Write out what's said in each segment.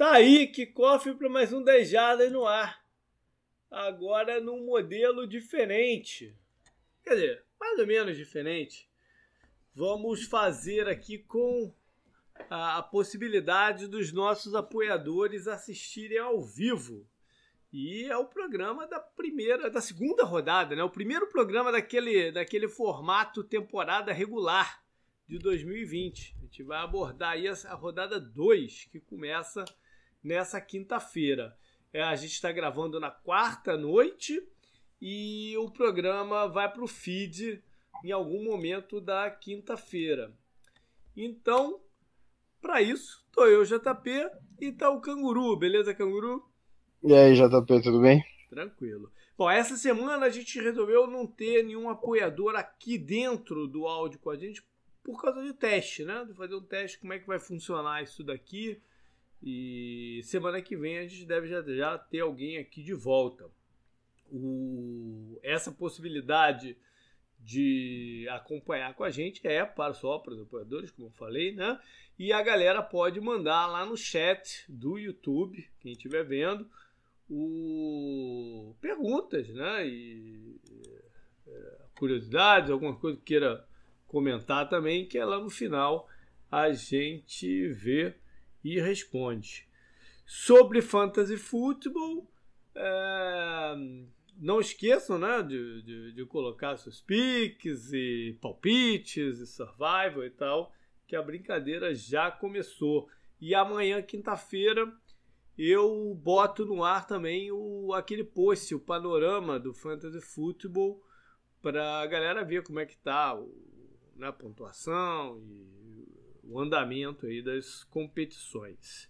Tá aí, que cofre para mais um 10 jardas no ar. Agora num modelo diferente. Quer dizer, mais ou menos diferente. Vamos fazer aqui com a, a possibilidade dos nossos apoiadores assistirem ao vivo. E é o programa da primeira, da segunda rodada, né? O primeiro programa daquele, daquele formato temporada regular de 2020. A gente vai abordar aí a rodada 2, que começa nessa quinta-feira. É, a gente está gravando na quarta noite e o programa vai para o feed em algum momento da quinta-feira. Então, para isso, tô eu, JP, e tá o Canguru, beleza, Canguru? E aí, JP, tudo bem? Tranquilo. Bom, essa semana a gente resolveu não ter nenhum apoiador aqui dentro do áudio com a gente por causa de teste, né? De fazer um teste, como é que vai funcionar isso daqui. E semana que vem a gente deve já, já ter alguém aqui de volta. O, essa possibilidade de acompanhar com a gente é para só para os apoiadores, como eu falei, né? E a galera pode mandar lá no chat do YouTube, quem estiver vendo, o perguntas, né? E é, curiosidades, alguma coisa que queira comentar também, que é lá no final a gente vê e responde. Sobre Fantasy Football, é, não esqueçam né, de, de, de, colocar seus piques e palpites e survival e tal, que a brincadeira já começou. E amanhã, quinta-feira, eu boto no ar também o, aquele post, o panorama do Fantasy Football, para a galera ver como é que tá o, né, a pontuação e o andamento aí das competições.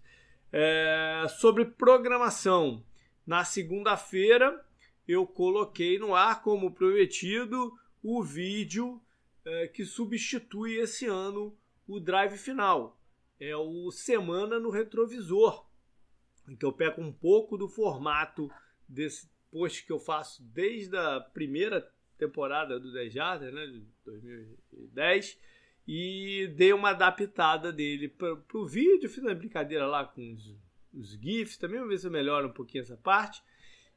É, sobre programação, na segunda-feira eu coloquei no ar, como prometido, o vídeo é, que substitui esse ano o drive final. É o Semana no Retrovisor. Então eu pego um pouco do formato desse post que eu faço desde a primeira temporada do 10 Jardas, né, de 2010, e dei uma adaptada dele para o vídeo, fiz uma brincadeira lá com os, os GIFs também, vamos ver se eu melhoro um pouquinho essa parte.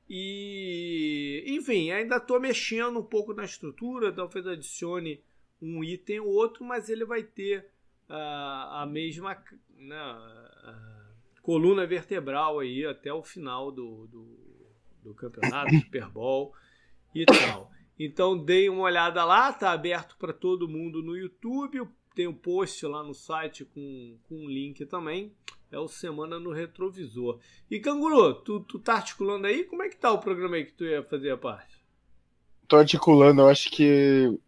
E, enfim, ainda estou mexendo um pouco na estrutura, talvez adicione um item ou outro, mas ele vai ter uh, a mesma né, a coluna vertebral aí até o final do, do, do campeonato, Super Bowl e tal. Então dei uma olhada lá, tá aberto para todo mundo no YouTube. Tem um post lá no site com, com um link também. É o Semana no Retrovisor. E Canguru, tu, tu tá articulando aí? Como é que tá o programa aí que tu ia fazer a parte? Tô articulando, eu acho que.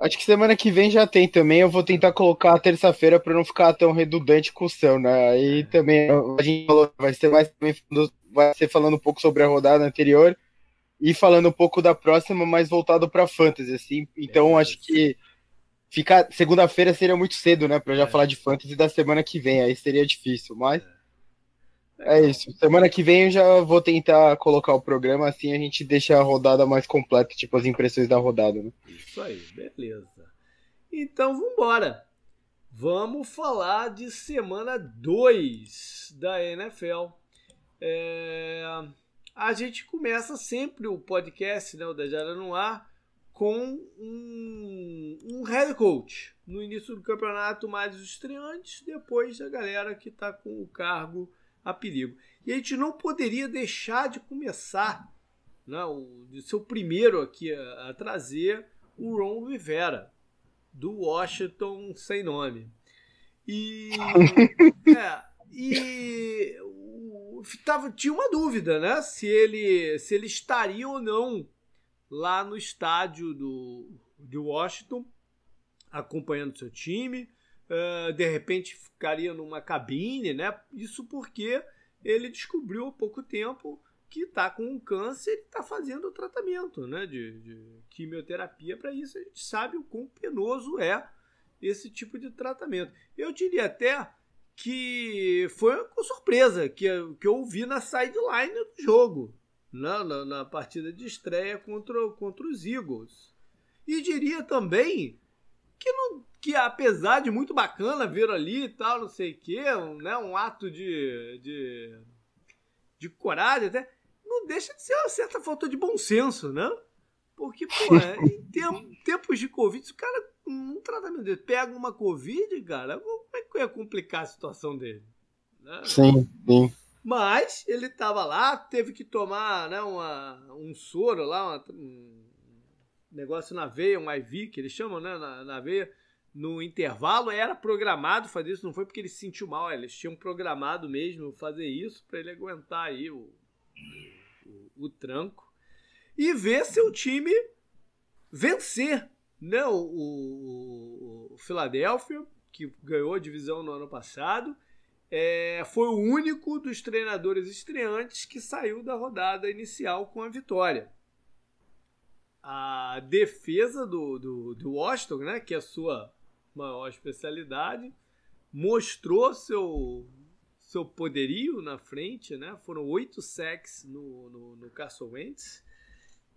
Acho que semana que vem já tem também. Eu vou tentar colocar a terça-feira para não ficar tão redundante com o céu, né? Aí é. também a gente falou, vai ser mais vai ser falando um pouco sobre a rodada anterior e falando um pouco da próxima, mas voltado para fantasy, assim. Então é, acho que ficar segunda-feira seria muito cedo, né, para já é. falar de fantasy da semana que vem, aí seria difícil, mas é. é isso. Semana que vem eu já vou tentar colocar o programa assim, a gente deixa a rodada mais completa, tipo as impressões da rodada, né? Isso aí, beleza. Então vamos embora. Vamos falar de semana 2 da NFL. É a gente começa sempre o podcast, né, o Dejara no ar, com um, um head coach. No início do campeonato, mais os estreantes, depois a galera que está com o cargo a perigo. E a gente não poderia deixar de começar, né, o, de ser o primeiro aqui a, a trazer o Ron Rivera, do Washington sem nome. E, é, e tava, tinha uma dúvida, né? Se ele, se ele estaria ou não lá no estádio do, de Washington, acompanhando seu time. Uh, de repente ficaria numa cabine, né? Isso porque ele descobriu há pouco tempo que está com um câncer e está fazendo o tratamento né? de, de quimioterapia para isso. A gente sabe o quão penoso é esse tipo de tratamento. Eu diria até que foi uma surpresa que, que eu vi na sideline do jogo, na, na, na, partida de estreia contra, contra os Eagles. E diria também que, não, que apesar de muito bacana ver ali e tal, não sei o quê, um, né, um ato de, de, de coragem até, não deixa de ser uma certa falta de bom senso, né? Porque, pô, é, em tempos de Covid, o cara, um tratamento dele, pega uma Covid, cara, como é que ia complicar a situação dele? Né? Sim, sim. Mas ele estava lá, teve que tomar né, uma, um soro lá, uma, um negócio na veia, um IV, que eles chamam, né, na, na veia, no intervalo. Era programado fazer isso, não foi porque ele se sentiu mal, eles tinham programado mesmo fazer isso para ele aguentar aí o, o, o, tranco e ver seu time vencer né, o, o, o Philadelphia, que ganhou a divisão no ano passado é, foi o único dos treinadores estreantes que saiu da rodada inicial com a vitória. A defesa do, do, do Washington, né, que é a sua maior especialidade, mostrou seu, seu poderio na frente. Né? Foram oito sacks no, no, no Wentz.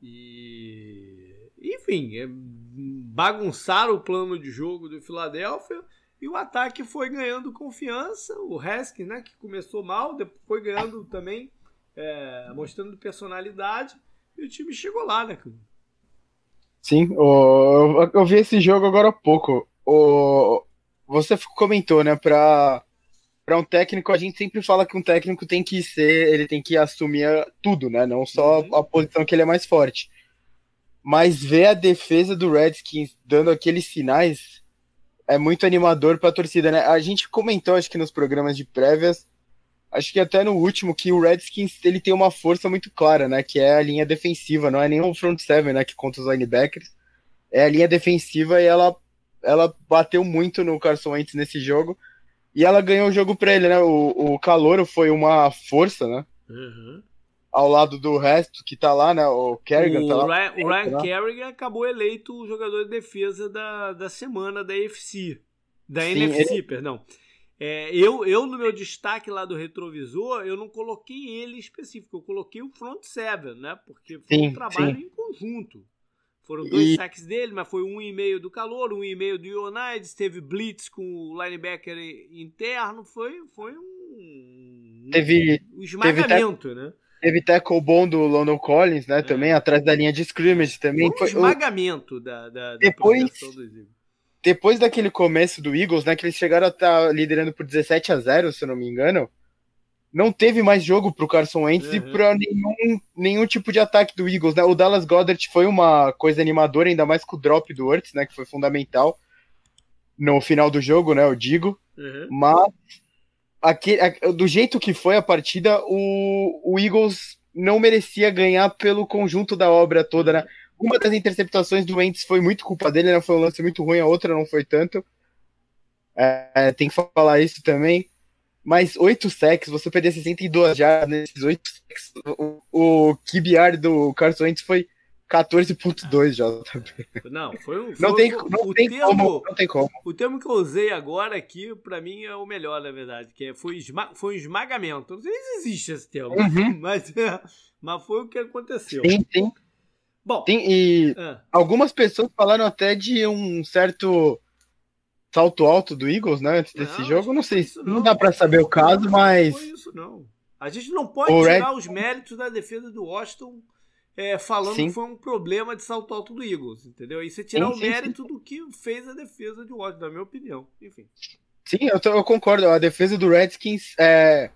E, enfim, é, bagunçaram o plano de jogo do Philadelphia e o ataque foi ganhando confiança. O Haskins, né, que começou mal, depois foi ganhando também, é, mostrando personalidade. E o time chegou lá, né, Sim, o, eu vi esse jogo agora há pouco. O, você comentou, né, para para um técnico, a gente sempre fala que um técnico tem que ser, ele tem que assumir tudo, né? Não só uhum. a posição que ele é mais forte. Mas ver a defesa do Redskins dando aqueles sinais é muito animador para a torcida, né? A gente comentou, acho que nos programas de prévias, acho que até no último, que o Redskins ele tem uma força muito clara, né? Que é a linha defensiva, não é nem o front seven, né? Que conta os linebackers. É a linha defensiva e ela, ela bateu muito no Carson Wentz nesse jogo. E ela ganhou o jogo para ele, né? O, o Calouro foi uma força, né? Uhum ao lado do resto que tá lá, né? O Kerrigan o tá lá. Ryan, o Ryan Kerrigan acabou eleito o jogador de defesa da, da semana da FC. Da Sim, NFC, ele... perdão. É, eu, eu, no meu destaque lá do retrovisor, eu não coloquei ele específico, eu coloquei o front seven, né? Porque foi sim, um trabalho sim. em conjunto. Foram dois e... saques dele, mas foi um e meio do calor, um e meio do Ionides, teve blitz com o linebacker interno, foi, foi um, teve, um esmagamento, teve, né? Teve tackle bom do London Collins, né? É. Também, atrás da linha de scrimmage também. Foi um esmagamento da, da, depois, do Depois daquele começo do Eagles, né? Que eles chegaram a estar tá liderando por 17 a 0 se eu não me engano. Não teve mais jogo pro Carson Wentz uhum. e para nenhum, nenhum tipo de ataque do Eagles, né? O Dallas Goddard foi uma coisa animadora, ainda mais com o drop do Hurts, né? Que foi fundamental no final do jogo, né? Eu digo. Uhum. Mas do jeito que foi a partida, o, o Eagles não merecia ganhar pelo conjunto da obra toda, né? Uma das interceptações do Wentz foi muito culpa dele, né? Foi um lance muito ruim, a outra não foi tanto. É, tem que falar isso também. Mas oito sacks, você perder 62 já nesses oito sacks. O, o QBR do Carson Wentz foi 14.2 JB. Não, foi um. Não, tem, não, o tem termo, como, não tem como. O termo que eu usei agora aqui, pra mim, é o melhor, na verdade, que é, foi, esma, foi um esmagamento. Não sei se existe esse termo, uhum. mas, mas foi o que aconteceu. Sim, sim. Bom. Tem, e é. algumas pessoas falaram até de um certo salto alto do Eagles, né, antes desse não, jogo. Não sei, não. não dá pra saber o caso, mas. Não foi isso, não. A gente não pode o tirar Red... os méritos da defesa do Washington é, falando sim. que foi um problema de salto alto do Eagles, entendeu? E você tirar sim, o mérito sim, do que fez a defesa de Washington, na minha opinião. Enfim. Sim, eu, tô, eu concordo. A defesa do Redskins é.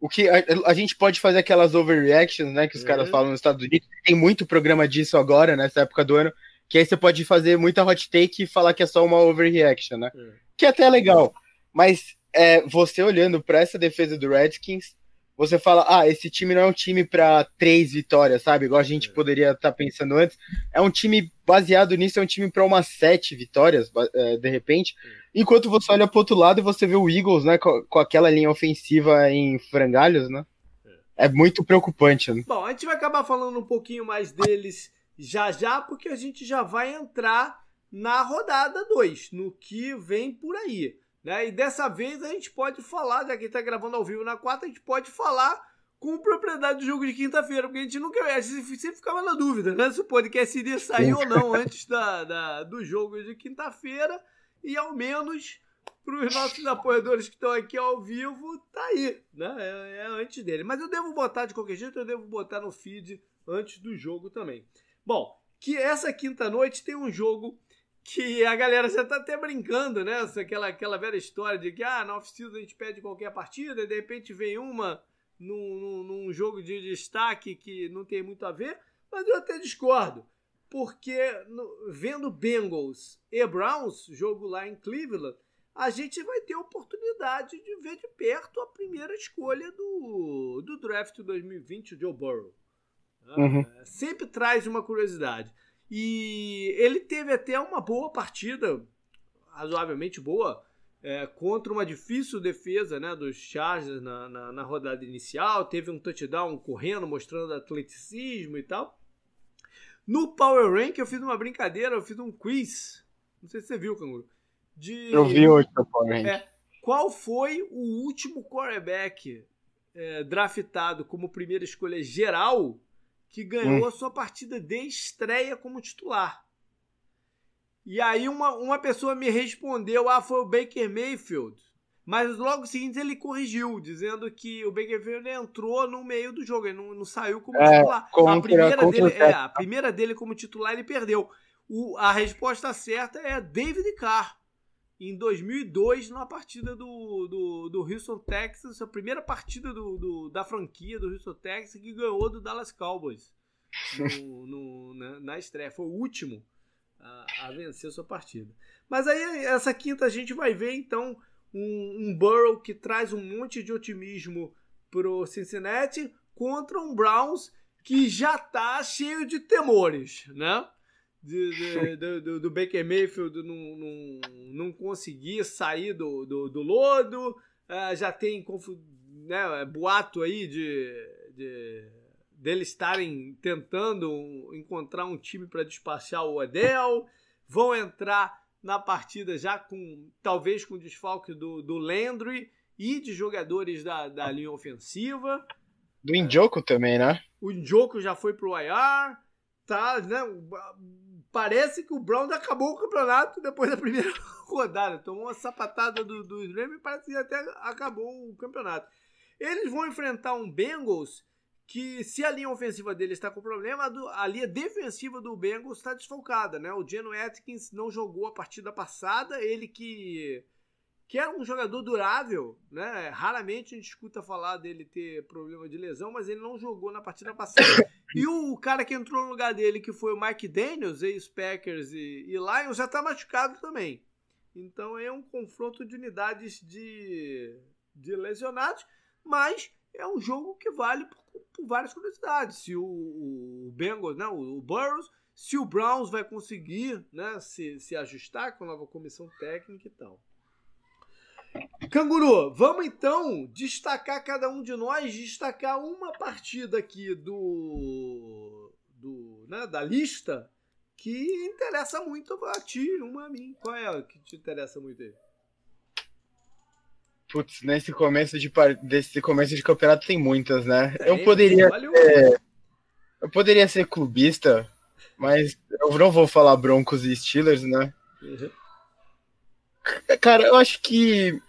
O que a, a, gente pode fazer aquelas overreactions, né, que os é. caras falam nos Estados Unidos. Tem muito programa disso agora, nessa época do ano, que aí você pode fazer muita hot take e falar que é só uma overreaction, né? É. Que é até legal. Mas é, você olhando para essa defesa do Redskins, você fala, ah, esse time não é um time para três vitórias, sabe? Igual a gente é. poderia estar tá pensando antes. É um time baseado nisso, é um time para umas sete vitórias, é, de repente. É. Enquanto você olha pro outro lado e você vê o Eagles, né, com, com aquela linha ofensiva em frangalhos, né? É muito preocupante. Né? Bom, a gente vai acabar falando um pouquinho mais deles já já, porque a gente já vai entrar na rodada 2, no que vem por aí. Né? E dessa vez a gente pode falar, já que está gravando ao vivo na quarta, a gente pode falar com propriedade do jogo de quinta-feira, porque a gente nunca. A gente sempre ficava na dúvida, né? Se o podcast iria sair ou não antes da, da, do jogo de quinta-feira. e ao menos para os nossos apoiadores que estão aqui ao vivo, tá aí, né? É, é, antes dele. Mas eu devo botar de qualquer jeito, eu devo botar no feed antes do jogo também. Bom, que essa quinta noite tem um jogo que a galera já tá até brincando, né? Aquela, aquela velha história de que, ah, na off-season a gente pede qualquer partida e de repente vem uma num, num, num, jogo de destaque que não tem muito a ver, mas eu até discordo. Porque no, vendo Bengals e Browns, jogo lá em Cleveland, a gente vai ter a oportunidade de ver de perto a primeira escolha do, do draft 2020, o Joe Burrow. Uhum. É, sempre traz uma curiosidade. E ele teve até uma boa partida, razoavelmente boa, é, contra uma difícil defesa né, dos Chargers na, na, na, rodada inicial. Teve um touchdown correndo, mostrando atleticismo e tal. No Power Rank eu fiz uma brincadeira, eu fiz um quiz. Não sei se você viu, Canguru. De, eu vi hoje no Power Rank. É, qual foi o último quarterback é, draftado como primeira escolha geral que ganhou hum. a sua partida de estreia como titular. E aí uma, uma pessoa me respondeu, ah, foi o Baker Mayfield. Mas logo seguinte ele corrigiu, dizendo que o Baker Mayfield entrou no meio do jogo, ele não, não saiu como é, titular. Contra, a, primeira dele, é, a primeira dele como titular ele perdeu. O, a resposta certa é David Carr em 2002 na partida do, do, do Houston Texas, a primeira partida do, do, da franquia do Houston Texas que ganhou do Dallas Cowboys no, no, na, na, estreia. Foi o último a, a, vencer a sua partida. Mas aí essa quinta a gente vai ver então um, um Burrow que traz um monte de otimismo pro Cincinnati contra um Browns que já tá cheio de temores, né? De, de, do, do, Baker Mayfield não, não, não conseguir sair do, do, do lodo. Uh, já tem né, boato aí de, de deles estarem tentando encontrar um time para despachar o Odell. Vão entrar na partida já com talvez com desfalque do, do Landry e de jogadores da, da linha ofensiva. Do Injoku também, né? O Injoku já foi pro IR. Tá, né? Parece que o Browns acabou o campeonato depois da primeira rodada. Tomou uma sapatada do, do Slam e parece que até acabou o campeonato. Eles vão enfrentar um Bengals que, se a linha ofensiva dele está com problema, a, linha defensiva do Bengals está desfalcada. Né? O Geno Atkins não jogou a partida passada, ele que que é um jogador durável, né? Raramente a gente escuta falar dele ter problema de lesão, mas ele não jogou na partida passada. E o cara que entrou no lugar dele, que foi o Mike Daniels, ex-Packers e, e Lions, já tá machucado também. Então é um confronto de unidades de, de lesionados, mas é um jogo que vale por, por várias curiosidades. Se o, o Bengals, né, o, o Burrows, se o Browns vai conseguir né, se, se ajustar com a nova comissão técnica e tal. Canguru, vamos então destacar cada um de nós, destacar uma partida aqui do, do né, da lista que interessa muito a ti, uma a mim. Qual é a que te interessa muito aí? Putz, nesse começo de desse começo de campeonato tem muitas, né? É, eu poderia ser, eu poderia ser clubista, mas eu não vou falar Broncos e Steelers, né? Uhum. Cara, eu acho que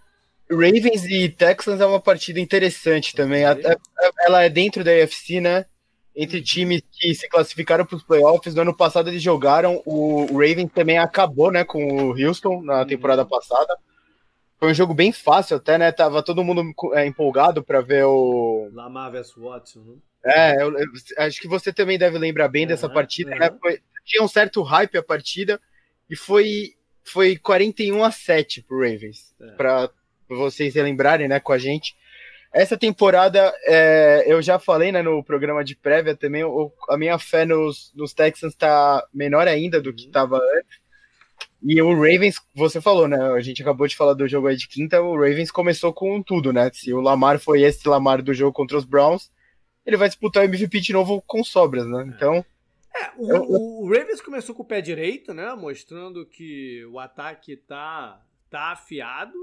Ravens e Texans é uma partida interessante também. Ela é dentro da UFC, né? Entre times que se classificaram para os playoffs. No ano passado eles jogaram. O Ravens também acabou, né? Com o Houston na temporada passada. Foi um jogo bem fácil até, né? Tava todo mundo é, empolgado para ver o. Lamar vs Watson, né? É, eu, eu, acho que você também deve lembrar bem dessa partida, né? Foi, tinha um certo hype a partida e foi foi 41 a 7 pro Ravens. É. Para vocês se lembrarem, né, com a gente. Essa temporada, é, eu já falei né, no programa de prévia também, o, a minha fé nos, nos Texans está menor ainda do que estava uhum. antes. E o Ravens, você falou, né? A gente acabou de falar do jogo aí de quinta, o Ravens começou com tudo, né? Se o Lamar foi esse Lamar do jogo contra os Browns, ele vai disputar o MVP de novo com sobras, né? Então. É, o, eu, o, Ravens começou com o pé direito, né? Mostrando que o ataque tá, tá afiado.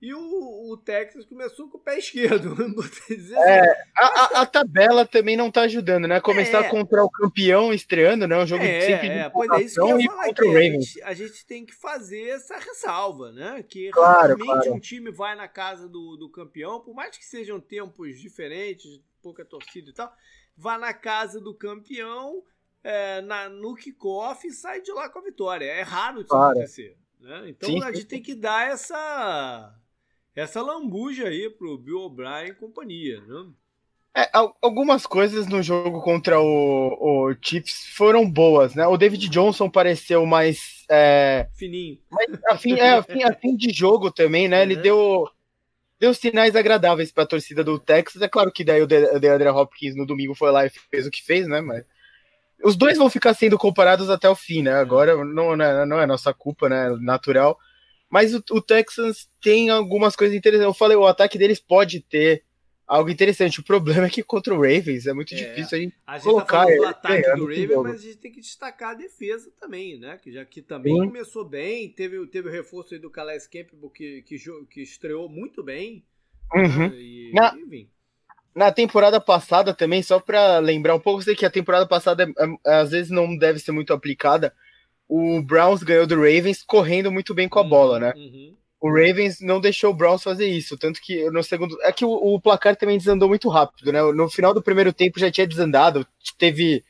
E o, o Texas começou com o pé esquerdo. é, a, a, a, tabela também não tá ajudando, né? Começar é. contra o campeão estreando, né? Um jogo é, sempre é, pois é, isso que eu ia falar Ravens. A gente, a gente, tem que fazer essa ressalva, né? Que claro, realmente claro. um time vai na casa do, do campeão, por mais que sejam tempos diferentes, pouca torcida e tal, vai na casa do campeão é, na, no kickoff e sai de lá com a vitória. É raro isso claro. acontecer. Né? Então sim, a gente tem que dar essa essa lambuja aí pro Bill O'Brien e companhia, né? É, algumas coisas no jogo contra o, o, Chiefs foram boas, né? O David Johnson pareceu mais. É, Fininho. Mais afim, é, de jogo também, né? Ele uhum. deu, deu sinais agradáveis para a torcida do Texas. É claro que daí o DeAndre Hopkins no domingo foi lá e fez o que fez, né? Mas os dois vão ficar sendo comparados até o fim, né? Agora não, é, não é nossa culpa, né? Natural. Mas o, o, Texans tem algumas coisas interessantes. Eu falei, o ataque deles pode ter algo interessante. O problema é que contra o Ravens é muito é, difícil a gente, a gente colocar. Tá do ataque do Ravens, mas a gente tem que destacar a defesa também, né? Que já que também Sim. começou bem, teve, teve o reforço aí do Calais Campbell que, que, que estreou muito bem. Uhum. Né? E, Na... enfim. Na temporada passada também, só para lembrar um pouco, sei que a temporada passada é, às vezes não deve ser muito aplicada, o Browns ganhou do Ravens correndo muito bem com a bola, né? Uhum. O Ravens não deixou o Browns fazer isso, tanto que no segundo. É que o, o, placar também desandou muito rápido, né? No final do primeiro tempo já tinha desandado, teve,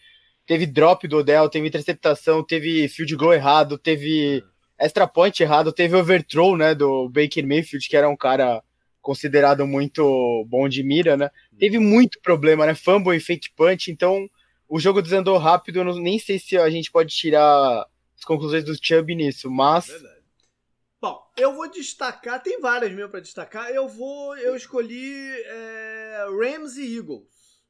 teve drop do Odell, teve interceptação, teve field goal errado, teve extra point errado, teve overthrow, né? Do Baker Mayfield, que era um cara considerado muito bom de mira, né? Teve muito problema, né? Fumble e fake punch, então o jogo desandou rápido. Eu não, nem sei se a gente pode tirar as conclusões do Chubb nisso, mas. Verdade. Bom, eu vou destacar, tem várias mesmo para destacar. Eu vou, eu escolhi é, Rams e Eagles.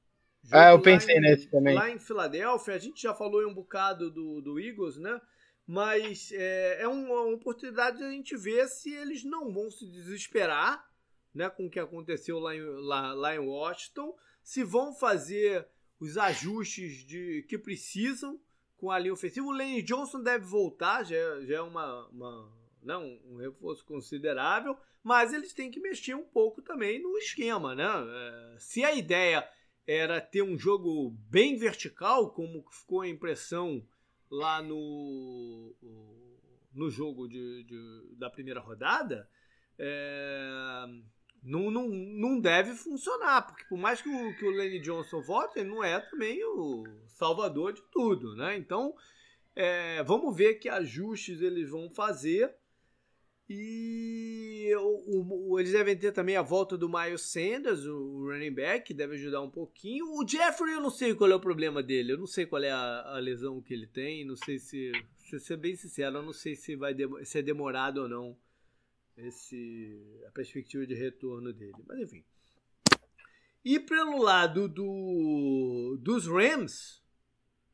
ah, eu pensei em, nesse também. Lá em Filadélfia, a gente já falou um bocado do, do Eagles, né? Mas é, é uma oportunidade de a gente ver se eles não vão se desesperar né, com o que aconteceu lá em, lá, lá em Washington, se vão fazer os ajustes de que precisam com a linha ofensiva. O Lane Johnson deve voltar, já, já é uma, uma né, um reforço considerável, mas eles têm que mexer um pouco também no esquema, né? É, se a ideia era ter um jogo bem vertical, como ficou a impressão lá no, no jogo de, de da primeira rodada, é, não, não, não deve funcionar, porque por mais que o, que o Lenny Johnson volte, ele não é também o salvador de tudo, né? Então, é, vamos ver que ajustes eles vão fazer. E o, o, eles devem ter também a volta do Miles Sanders, o running back, que deve ajudar um pouquinho. O Jeffrey, eu não sei qual é o problema dele, eu não sei qual é a, a lesão que ele tem, não sei se, se ser bem sincero, eu não sei se vai se é demorado ou não esse a perspectiva de retorno dele. Mas enfim. E pelo lado do, dos Rams,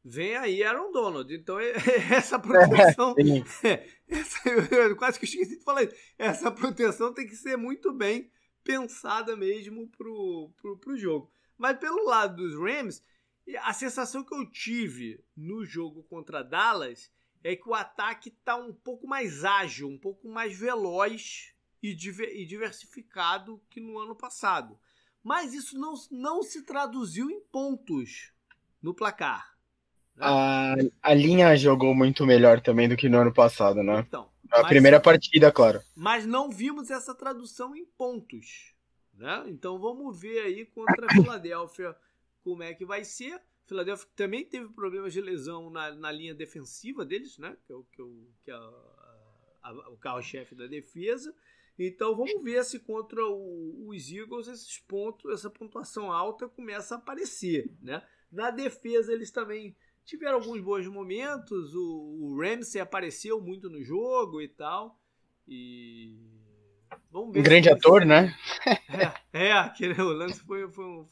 vem aí Aaron Donald. Então, essa proteção. É, essa, eu quase que esqueci de falar isso. Essa proteção tem que ser muito bem pensada mesmo pro, pro, pro jogo. Mas pelo lado dos Rams, a sensação que eu tive no jogo contra Dallas é que o ataque está um pouco mais ágil, um pouco mais veloz e, diversificado que no ano passado. Mas isso não, não se traduziu em pontos no placar. Né? A, a linha jogou muito melhor também do que no ano passado, né? Então, a mas, primeira partida, claro. Mas não vimos essa tradução em pontos. Né? Então vamos ver aí contra a Filadélfia como é que vai ser. Filadélfia também teve problemas de lesão na, na linha defensiva deles, né? Que é o, que é o, que é o carro-chefe da defesa. Então vamos ver se contra o, os Eagles esses pontos, essa pontuação alta começa a aparecer, né? Na defesa eles também tiveram alguns bons momentos, o, o Ramsey apareceu muito no jogo e tal. E um grande ator, né? É, é, aquele o lance foi, foi,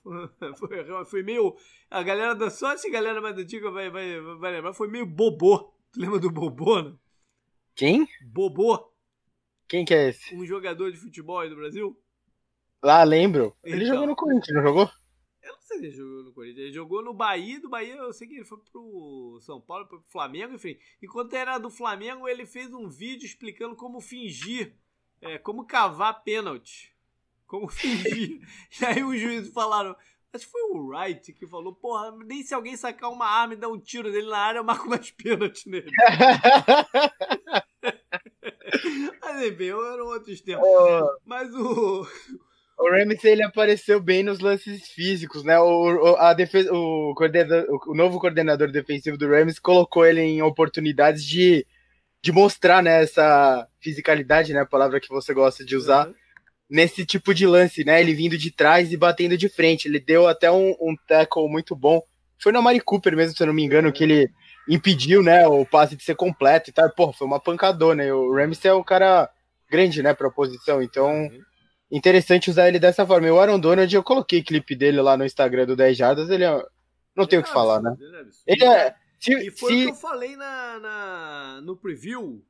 foi, foi, meio. A galera da sorte, a galera mais antiga vai, vai, vai lembrar, foi meio bobô. Tu lembra do bobô, né? Quem? Bobô. Quem que é esse? Um jogador de futebol aí do Brasil? Lá, lembro. Ele então, jogou no Corinthians, não jogou? Eu não sei se ele jogou no Corinthians. Ele jogou no Bahia, do Bahia eu sei que ele foi pro São Paulo, pro Flamengo, enfim. Enquanto era do Flamengo, ele fez um vídeo explicando como fingir é, como cavar pênalti. Como fingir. e aí os juízes falaram. Acho que foi o Wright que falou, porra, nem se alguém sacar uma arma e dar um tiro dele na área, eu marco mais pênalti nele. Mas enfim, eram outros tempos. Oh. Mas o. O Ramsey ele apareceu bem nos lances físicos, né? O, a defesa, o, coordenador, o novo coordenador defensivo do Rams colocou ele em oportunidades de, de mostrar né, essa fisicalidade, né? A palavra que você gosta de usar, uhum. nesse tipo de lance, né? Ele vindo de trás e batendo de frente. Ele deu até um, um tackle muito bom. Foi no Mari Cooper mesmo, se eu não me engano, que ele impediu, né, o passe de ser completo e tal. Porra, foi uma pancadona. E o Ramsey é um cara grande, né, pra posição. Então. Uhum interessante usar ele dessa forma. E o Aaron Donald, eu coloquei clipe dele lá no Instagram do 10 Jardas, ele é... não tem o que é falar, né? Ele é... Se, e foi se... o que eu falei na, na no preview,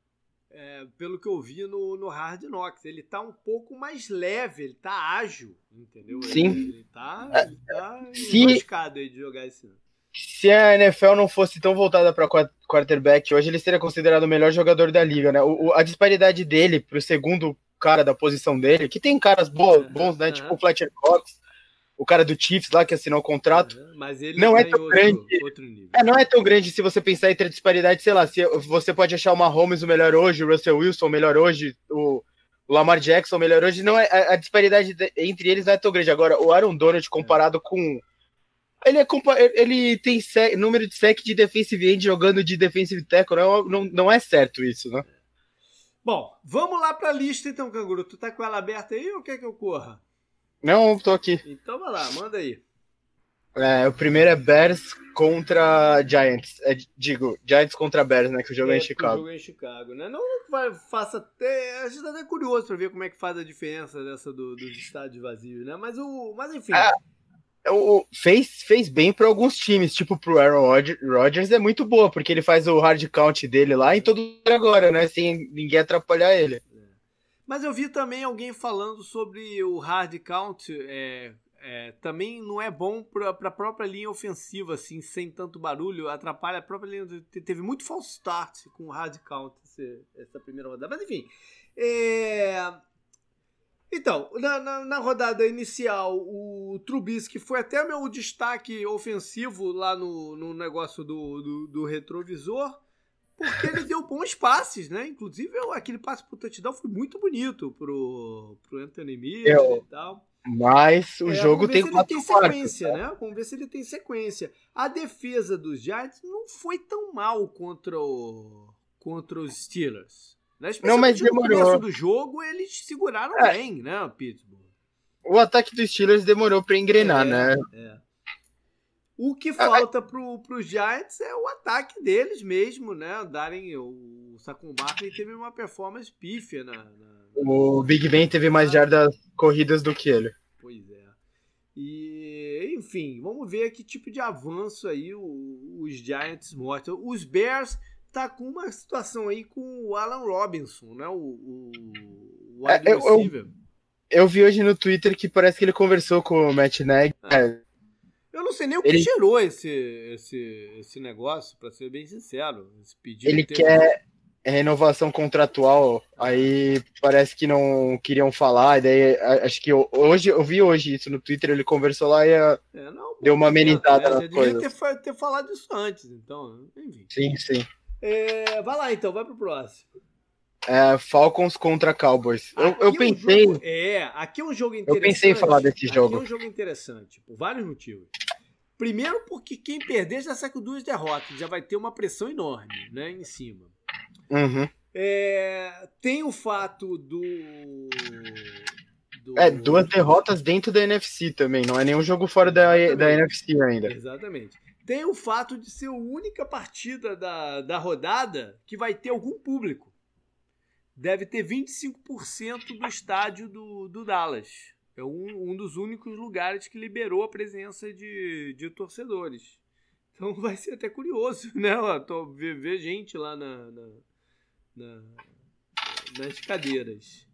é, pelo que eu vi no, no Hard Knocks. Ele tá um pouco mais leve, ele tá ágil, entendeu? Sim. Ele, ele tá, ele tá se... aí de jogar esse ano. Se a NFL não fosse tão voltada para quarterback, hoje ele seria considerado o melhor jogador da liga, né? O, a disparidade dele pro segundo cara da posição dele, que tem caras bons, bons né? Tipo o Fletcher Cox, o cara do Chiefs lá que assinou o contrato. Uhum. Mas ele não é tão outro, grande. Outro é, não é tão grande se você pensar entre a disparidade, sei lá, se você pode achar o Mahomes o melhor hoje, o Russell Wilson o melhor hoje, o, o Lamar Jackson o melhor hoje, não é a, a disparidade de, entre eles não é tão grande. Agora, o Aaron Donald comparado é. com ele, é, ele tem sec, número de sec de defensive end jogando de defensive tackle, não, não, não é certo isso, né? Bom, vamos lá para a lista então, Canguru. Tu tá com ela aberta aí ou quer que eu corra? Não, tô aqui. Então vai lá, manda aí. É, o primeiro é Bears contra Giants. É, digo, Giants contra Bears, né? Que o jogo é, é em Chicago. O jogo é em Chicago, né? Não vai, faça até. A gente tá até curioso para ver como é que faz a diferença dessa do, dos estádios vazios, né? Mas, o, mas enfim. É, o, fez, fez bem para alguns times, tipo pro Aaron Rodgers é muito boa, porque ele faz o hard count dele lá em todo lugar agora, né? Sem ninguém atrapalhar ele. Mas eu vi também alguém falando sobre o hard count. É, é, também não é bom para a própria linha ofensiva, assim, sem tanto barulho, atrapalha a própria linha. Teve muito false start com o hard count essa, essa primeira rodada. Mas enfim. É, então, na, na, na, rodada inicial, o Trubisky foi até meu destaque ofensivo lá no, no negócio do, do, do retrovisor, porque ele deu bons passes, né? Inclusive, aquele passe pro touchdown foi muito bonito pro, pro Anthony Miller e tal. Mas o é, jogo tem quatro tem sequência, quartos, né? Vamos ver se ele tem sequência. A defesa dos Giants não foi tão mal contra, o, contra os Steelers. Né? Não, mas demorou. No começo do jogo eles seguraram é. bem, né, Pittsburgh? O ataque dos Steelers demorou para engrenar, é, né? É. O que falta pro, pro Giants é o ataque deles mesmo, né? Darem o Saquon Barkley teve uma performance pífia na, na, O Big Ben teve mais jardas corridas do que ele. Pois é. E, enfim, vamos ver que tipo de avanço aí o, os Giants mostram. Os Bears tá com uma situação aí com o Alan Robinson, né? O, o, o é, eu, eu, eu, vi hoje no Twitter que parece que ele conversou com o Matt Nagy. Ah. É. Eu não sei nem o que ele... gerou esse, esse, esse negócio, para ser bem sincero. Esse pedido ele quer renovação contratual, aí parece que não queriam falar, e daí acho que hoje, eu vi hoje isso no Twitter, ele conversou lá e é, não, deu uma amenizada é, na coisa. Devia ter, ter falado isso antes, então, enfim. Sim, sim. É, vai lá então, vai pro próximo. É, Falcons contra Cowboys. Eu, eu pensei. É, um jogo, é, aqui é um jogo interessante. Eu pensei em falar desse jogo. Aqui é um jogo interessante, por vários motivos. Primeiro, porque quem perder já sai com duas derrotas, já vai ter uma pressão enorme né, em cima. Uhum. É, tem o fato do, do, É, duas derrotas dentro da NFC também, não é nenhum jogo fora da, da NFC ainda. Exatamente tem o fato de ser a única partida da, da rodada que vai ter algum público. Deve ter 25% do estádio do, do Dallas. É um, um dos únicos lugares que liberou a presença de, de torcedores. Então vai ser até curioso, né? Tô, ver, ver gente lá na, na, na nas cadeiras.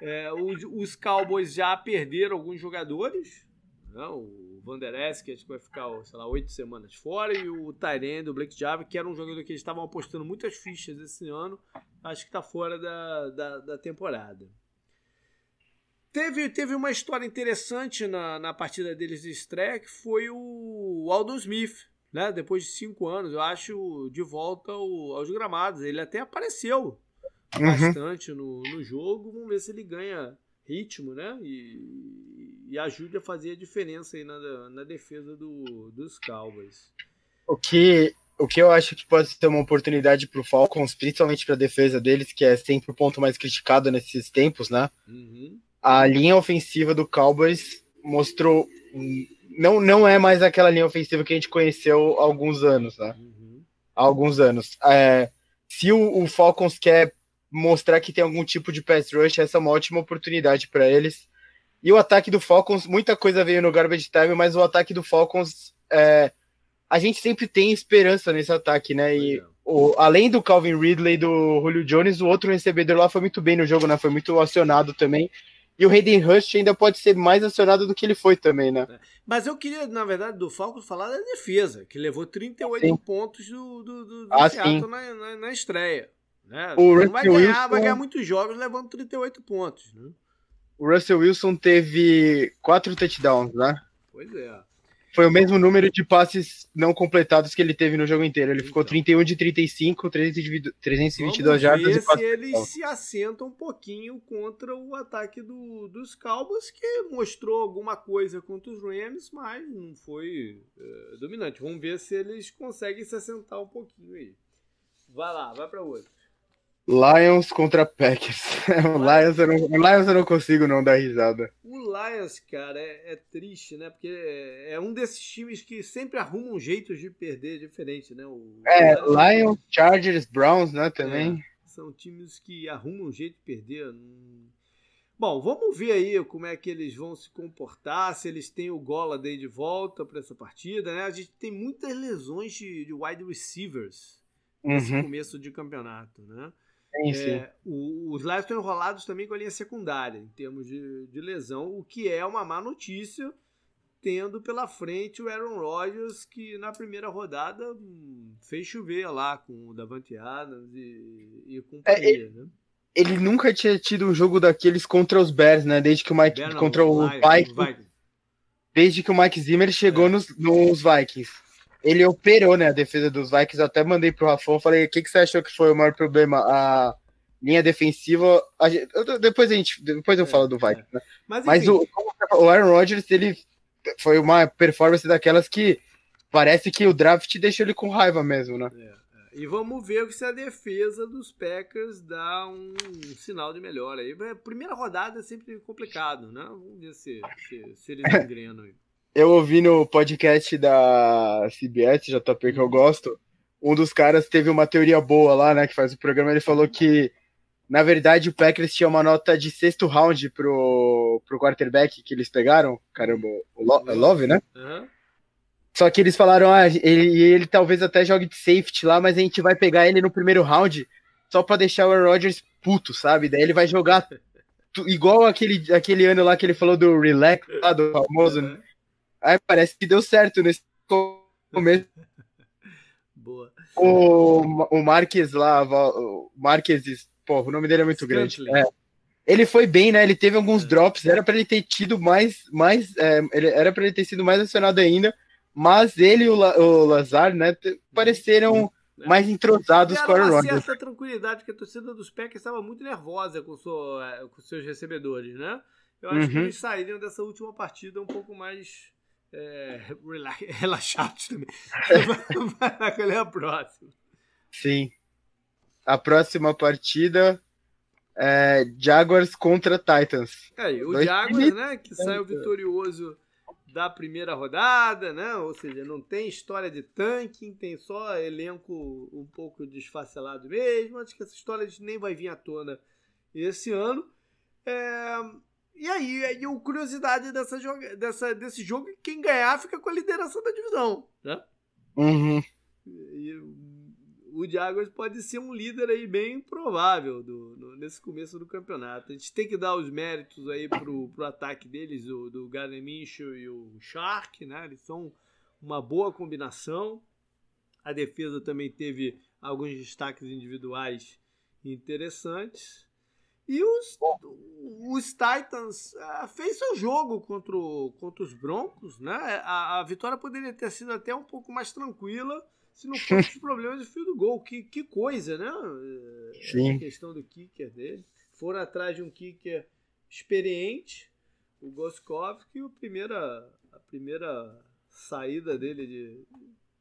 É, os, os Cowboys já perderam alguns jogadores. Né? O Van Der Esk, que acho que vai ficar, sei lá, oito semanas fora, e o Tyrande, o Blake Java, que era um jogador que eles estavam apostando muitas fichas esse ano, acho que está fora da, da, da, temporada. Teve, teve uma história interessante na, na partida deles de estreia, que foi o Aldon Smith, né? Depois de cinco anos, eu acho, de volta ao, aos gramados. Ele até apareceu uhum. bastante no, no jogo. Vamos ver se ele ganha ritmo, né? E, e ajude a fazer a diferença aí na, na defesa do, dos Cowboys. O que, o que eu acho que pode ser uma oportunidade para o Falcons, principalmente para a defesa deles, que é sempre o ponto mais criticado nesses tempos, né? Uhum. A linha ofensiva do Cowboys mostrou. Não, não é mais aquela linha ofensiva que a gente conheceu há alguns anos, né? Uhum. Há alguns anos. É, se o, o Falcons quer mostrar que tem algum tipo de pass rush, essa é uma ótima oportunidade para eles. E o ataque do Falcons, muita coisa veio no garbage time, mas o ataque do Falcons, é, a gente sempre tem esperança nesse ataque, né? E o, além do Calvin Ridley e do Julio Jones, o outro recebedor lá foi muito bem no jogo, né? Foi muito acionado também. E o Hayden Rush ainda pode ser mais acionado do que ele foi também, né? Mas eu queria, na verdade, do Falcons falar da defesa, que levou 38 sim. pontos do, do, do, do ah, Seattle na, na, na estreia. Né? O Russell vai ganhar, Wilson... vai ganhar muitos jogos levando 38 pontos. Né? O Russell Wilson teve quatro touchdowns, né? Pois é. Foi o mesmo número de passes não completados que ele teve no jogo inteiro. Ele então. ficou 31 de 35, 322 jardas e 4 se eles se assentam um pouquinho contra o ataque do, dos Cowboys, que mostrou alguma coisa contra os Rams, mas não foi é, dominante. Vamos ver se eles conseguem se assentar um pouquinho aí. Vai lá, vai para outro. Lions contra Packers. o Lions, eu não, Lions eu não consigo não dar risada. O Lions, cara, é, é triste, né? Porque é, é, um desses times que sempre arrumam jeitos de perder diferente, né? O, é, o Lions, Chargers, Browns, né, também. É, são times que arrumam um jeito de perder. Bom, vamos ver aí como é que eles vão se comportar, se eles têm o Golladay de volta para essa partida, né? A gente tem muitas lesões de, de wide receivers nesse uhum. começo de campeonato, né? Sim, sim. É, o, os Lions estão enrolados também com a linha secundária, em termos de, de lesão, o que é uma má notícia, tendo pela frente o Aaron Rodgers, que na primeira rodada hum, fez chover lá com o Davante Adams e, e companhia, é, ele, né? ele nunca tinha tido um jogo daqueles contra os Bears, né? Desde que o Mike. Bear, não, contra o Vikings. Vikings. Desde que o Mike Zimmer chegou é. nos, nos Vikings ele operou, né, a defesa dos Vikings. Eu até mandei pro Rafão, falei, o que, que você achou que foi o maior problema? A linha defensiva. A gente, depois a gente, depois eu é, falo do Vikings, é. né? Mas, Mas o, o Aaron Rodgers, ele foi uma performance daquelas que parece que o draft deixou ele com raiva mesmo, né? É, é. e vamos ver se a defesa dos Packers dá um sinal de melhora aí. Primeira rodada é sempre complicado, né? Vamos ver se, se, se eles engrenam aí eu ouvi no podcast da CBS, JP, que eu gosto, um dos caras teve uma teoria boa lá, né, que faz o programa, ele falou que, na verdade, o Packers tinha uma nota de sexto round pro, pro quarterback que eles pegaram, caramba, o Lo, é Love, né? Uhum. Só que eles falaram, ah, ele, ele talvez até jogue de safety lá, mas a gente vai pegar ele no primeiro round só pra deixar o Aaron Rodgers puto, sabe? Daí ele vai jogar igual aquele, aquele ano lá que ele falou do relax, lá, do famoso, uhum. Aí parece que deu certo nesse começo. Boa. O, o Marques lá, o Marques, pô, o nome dele é muito grande. É. Ele foi bem, né? Ele teve alguns é. drops, era para ele ter tido mais, mais é, ele, era para ele ter sido mais acionado ainda, mas ele e o, o Lazar, né, pareceram é. mais entrosados com o Aaron Rodgers. essa tranquilidade que a torcida dos Packers estava muito nervosa com, seu, é, com seus recebedores, né? Eu acho uhum. que eles saíram dessa última partida um pouco mais é, relaxados também. Vai naquela é a próxima. Sim. A próxima partida é Jaguars contra Titans. É, o Dois Jaguars, né, que saiu vitorioso da primeira rodada, né? Ou seja, não tem história de tanking, tem só elenco um pouco desfacelado mesmo. Acho que essa história nem vai vir à tona esse ano. É, e aí, a curiosidade dessa, dessa, desse jogo, quem ganhar fica com a liderança da divisão, né? Uhum. E, o Jaguars pode ser um líder aí bem provável do, no, nesse começo do campeonato. A gente tem que dar os méritos aí pro, pro ataque deles, o, do Gardner Minshew e o Shark, né? Eles são uma boa combinação. A defesa também teve alguns destaques individuais interessantes. E os, os Titans uh, fez seu jogo contra, o, contra os Broncos, né? A, a, vitória poderia ter sido até um pouco mais tranquila se não fosse os problemas de fio do gol. Que, que coisa, né? Sim. A questão do kicker dele. Foram atrás de um kicker experiente, o Goskov, que a primeira, a primeira saída dele de.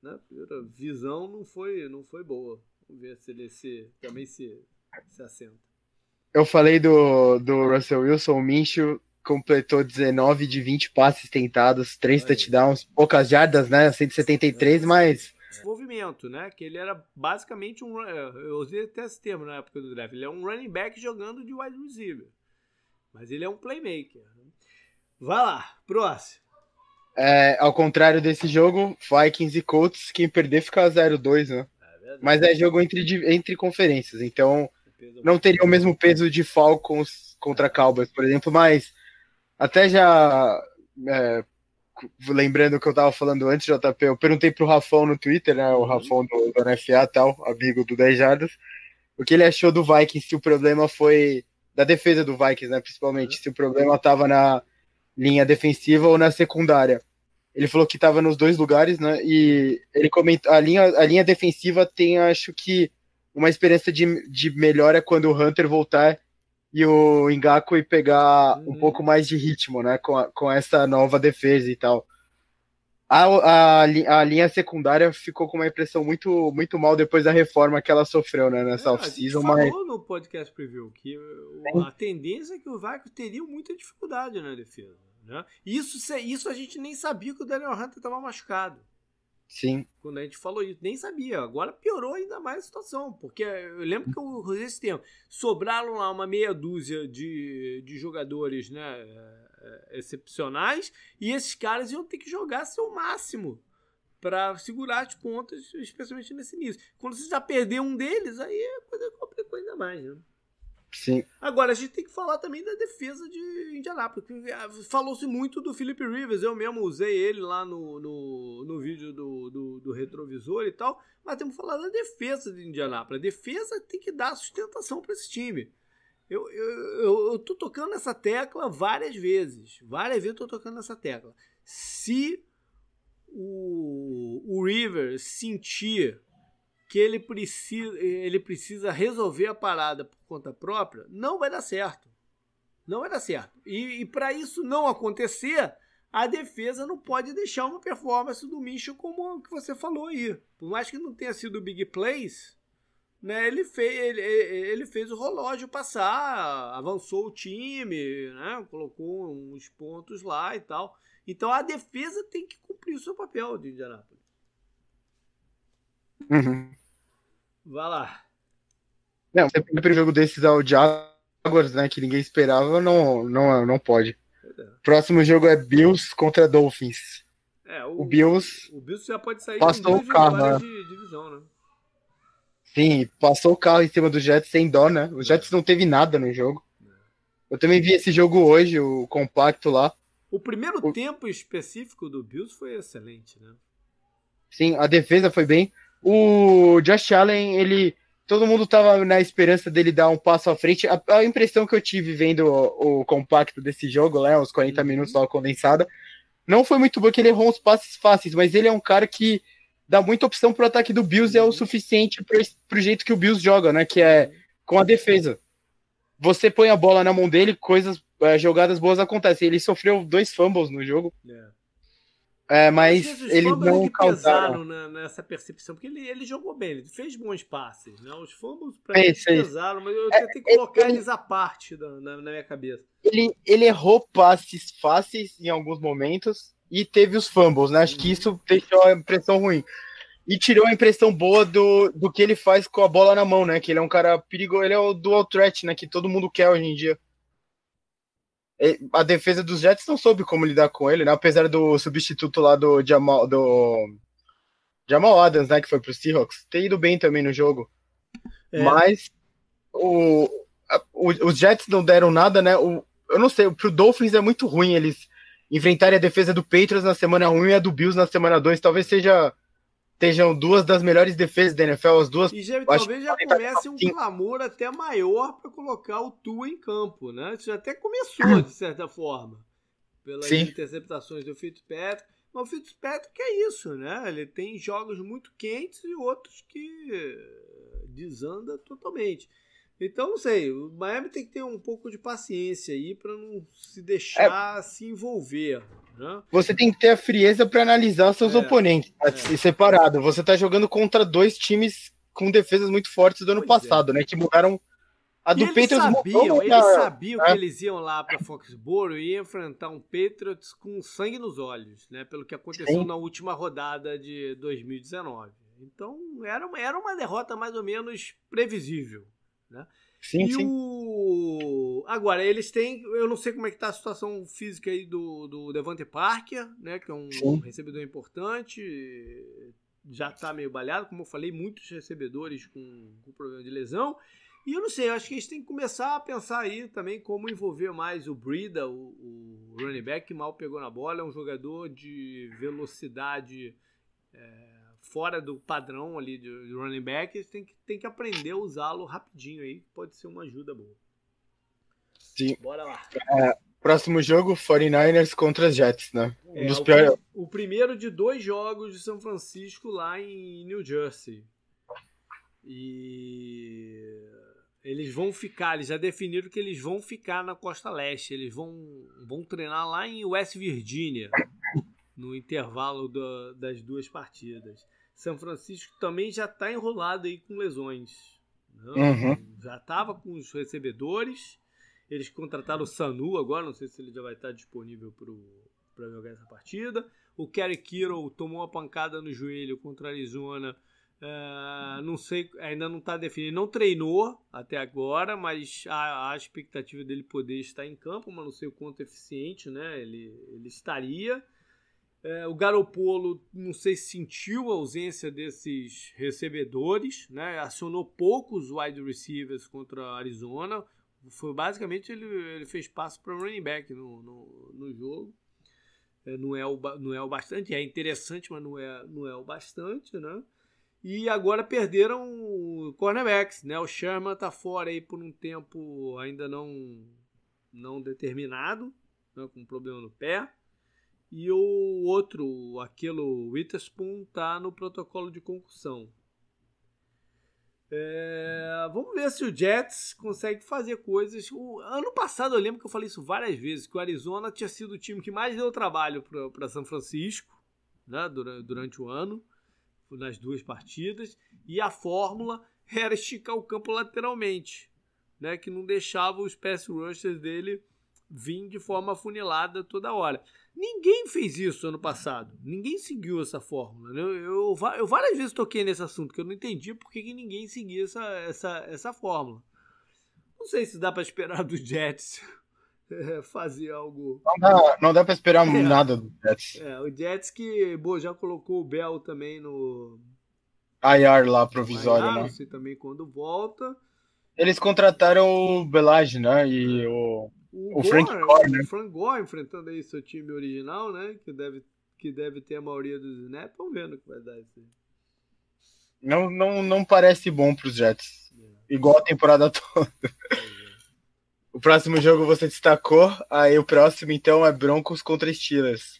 Né, a primeira visão não foi, não foi boa. Vamos ver se ele se, também se, se assenta eu falei do, do Russell Wilson, o Minshew completou 19 de 20 passes tentados, 3 Aí. touchdowns, poucas jardas, né? 173, mas. Movimento, né? Que ele era basicamente um. Eu usei até esse termo na época do draft. Ele é um running back jogando de wide receiver. Mas ele é um playmaker. Vai lá, próximo. É, ao contrário desse jogo, Vikings e Colts, quem perder fica 0-2, né? É mas é jogo entre, entre conferências, então não teria o mesmo peso de Falcons contra Cowboys, por exemplo, mas até já é, lembrando o que eu tava falando antes, JP, eu perguntei pro Rafão no Twitter, né, o uhum. Rafão do, do NFA tal, amigo do 10 Jardas, o que ele achou do Vikings, se o problema foi da defesa do Vikings, né, principalmente, se o problema tava na linha defensiva ou na secundária. Ele falou que estava nos dois lugares, né? E ele comentou a linha, a linha defensiva tem, acho que uma experiência de, de melhora quando o Hunter voltar e o Ngaku pegar uhum. um pouco mais de ritmo, né? Com, a, com essa nova defesa e tal. A, a, a, linha secundária ficou com uma impressão muito, muito mal depois da reforma que ela sofreu né, nessa é, off-season. Mas falou no podcast preview que a tendência é que o Vikings teria muita dificuldade na defesa. Né? Isso, isso a gente nem sabia que o Daniel Hunter estava machucado. Sim. Quando a gente falou isso, nem sabia. Agora piorou ainda mais a situação, porque eu lembro que eu esse tempo sobraram lá uma meia dúzia de, de jogadores né, é, é, excepcionais e esses caras iam ter que jogar seu máximo para segurar as pontas, especialmente nesse início. Quando você já perder um deles, aí a coisa complicou ainda mais. Né? Sim. Agora, a gente tem que falar também da defesa de Indianápolis. Ah, falou-se muito do Philip Rivers, eu mesmo usei ele lá no, no, no vídeo do, do, do, retrovisor e tal, mas temos que falar da defesa de Indianápolis. A defesa tem que dar sustentação para esse time. Eu, eu, eu, eu tô tocando nessa tecla várias vezes. Várias vezes eu tô tocando nessa tecla. Se o, o Rivers sentir que ele precisa, ele precisa resolver a parada por conta própria, não vai dar certo. Não vai dar certo. E, e para isso não acontecer, a defesa não pode deixar uma performance do Mitchell como o que você falou aí. Por mais que não tenha sido big plays, né, ele, fez, ele, ele fez o relógio passar, avançou o time, né, colocou uns pontos lá e tal. Então a defesa tem que cumprir o seu papel de Indianapolis. Uhum. Vai lá. Não, o primeiro jogo desses ao Jaguars, né, que ninguém esperava, não, não, não pode. É. Próximo jogo é Bills contra Dolphins. É, o, o Bills. O Bills já pode sair passou o carro, né? de divisão, né? Sim, passou o carro em cima do Jets sem dó, né? O Jets não teve nada no jogo. É. Eu também vi esse jogo hoje, o compacto lá. O primeiro o... tempo específico do Bills foi excelente, né? Sim, a defesa foi bem. O Josh Allen, ele. Todo mundo tava na esperança dele dar um passo à frente. A, a impressão que eu tive vendo o, o, compacto desse jogo, né, os 40 uhum. minutos lá condensada, não foi muito bom que ele errou uns passes fáceis, mas ele é um cara que dá muita opção pro ataque do Bills e é o suficiente pro, pro jeito que o Bills joga, né? Que é com a defesa. Você põe a bola na mão dele, coisas, é, jogadas boas acontecem. Ele sofreu dois fumbles no jogo. Yeah. É, mas eles não que pesaram nessa percepção, porque ele, ele jogou bem, ele fez bons passes, né? Os fumbles para mim pesaram, mas eu tentei é, colocar ele, eles à parte da, na, na, minha cabeça. Ele, ele errou passes fáceis em alguns momentos e teve os fumbles, né? Acho uhum. que isso deixou a impressão ruim. E tirou a impressão boa do, do que ele faz com a bola na mão, né? Que ele é um cara perigoso, ele é o dual threat, né? Que todo mundo quer hoje em dia. A defesa dos Jets não soube como lidar com ele, né? Apesar do substituto lá do Jamal, do Jamal Adams, né? Que foi pro Seahawks, ter ido bem também no jogo. É. Mas o, o, os Jets não deram nada, né? O, eu não sei, pro Dolphins é muito ruim eles enfrentarem a defesa do Patriots na semana 1 e a do Bills na semana 2. Talvez seja estejam duas das melhores defesas da NFL, as duas. E já, talvez já comece um clamor até maior para colocar o Tua em campo, né? Isso já até começou, de certa forma, pelas Sim. interceptações do Fitzpatrick. Mas o Fitzpatrick é isso, né? Ele tem jogos muito quentes e outros que desanda totalmente. Então, não sei, o Miami tem que ter um pouco de paciência aí para não se deixar é. se envolver. Né? Você tem que ter a frieza para analisar seus é. oponentes, é. separado. Você está jogando contra dois times com defesas muito fortes do ano pois é. passado, né? Que mudaram. A do eles Patriots sabiam, mudou, eles sabiam que é. eles iam lá para Foxborough e enfrentar um Patriots com sangue nos olhos, né? Pelo que aconteceu Sim. na última rodada de 2019. Então era, era uma derrota mais ou menos previsível. Né? Sim, e sim. O... Agora, eles têm. Eu não sei como é que tá a situação física aí do, do Devante Parker, né? Que é um sim. recebedor importante. Já tá meio balhado, como eu falei, muitos recebedores com, com problema de lesão. E eu não sei, eu acho que eles têm que começar a pensar aí também como envolver mais o Brida, o, o running back, que mal pegou na bola, é um jogador de velocidade. É, fora do padrão ali de, running back, tem que, tem que aprender a usá-lo rapidinho aí, pode ser uma ajuda boa. Sim. Bora lá. É, próximo jogo, 49ers contra Jets, né? Um é, dos o, piores... o primeiro de dois jogos de São Francisco lá em New Jersey. E eles vão ficar, eles já definiram que eles vão ficar na costa leste, eles vão, vão treinar lá em West Virginia, no intervalo do, das duas partidas. São Francisco também já está enrolado aí com lesões. Uhum. Já estava com os recebedores. Eles contrataram o Sanu agora, não sei se ele já vai estar disponível para jogar essa partida. O Kerry Kittle tomou uma pancada no joelho contra a Arizona. Uh, não sei, ainda não está definido. Não treinou até agora, mas a, a, expectativa dele poder estar em campo, mas não sei o quanto eficiente né, ele, ele estaria. É, o Garopolo, não sei se sentiu a ausência desses recebedores, né? acionou poucos wide receivers contra a Arizona. Foi basicamente ele, ele fez passo para running back no, no, no jogo. É, não, é o, não é o bastante, é interessante, mas não é, não é o bastante, né? E agora perderam cornerbacks, né? O Sherman tá fora aí por um tempo ainda não, não determinado, né? com um problema no pé. E o outro, aquele Witherspoon, tá no protocolo de concussão. É, vamos ver se o Jets consegue fazer coisas. O ano passado eu lembro que eu falei isso várias vezes, que o Arizona tinha sido o time que mais deu trabalho para São Francisco né, durante, durante o ano, nas duas partidas, e a fórmula era esticar o campo lateralmente, né, que não deixava os pass rushers dele vir de forma afunilada toda hora. Ninguém fez isso ano passado. Ninguém seguiu essa fórmula. Né? Eu, eu, eu, várias vezes toquei nesse assunto que eu não entendi por que, ninguém seguia essa, essa, essa fórmula. Não sei se dá para esperar do Jets é, fazer algo. Não dá, não dá para esperar é, nada do Jets. É, o Jets que bom, já colocou o Bell também no. IR lá provisório, IR, né? Também quando volta. Eles contrataram o Belage, né? E o o, o Gore, Frank Gore, né? O Frank Gore enfrentando aí seu time original, né? Que deve, que deve ter a maioria dos snaps. Vamos vendo o que vai dar isso aí. Não, não, não parece bom para os Jets. É. Igual a temporada toda. É. O próximo jogo você destacou, aí o próximo então é Broncos contra Steelers.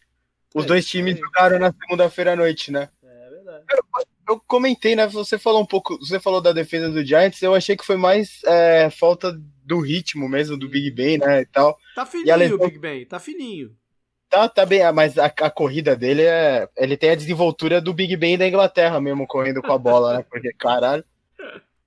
Os é, dois times jogaram na segunda-feira à noite, né? É verdade. Eu, eu, comentei, né? Você falou um pouco, você falou da defesa do Giants, eu achei que foi mais é, falta do ritmo mesmo do Big Ben, né, e tal. Tá fininho lesão... o Big Ben, tá fininho. Tá, tá bem, mas a, a, corrida dele é. Ele tem a desenvoltura do Big Ben da Inglaterra mesmo, correndo com a bola, né? Porque, caralho.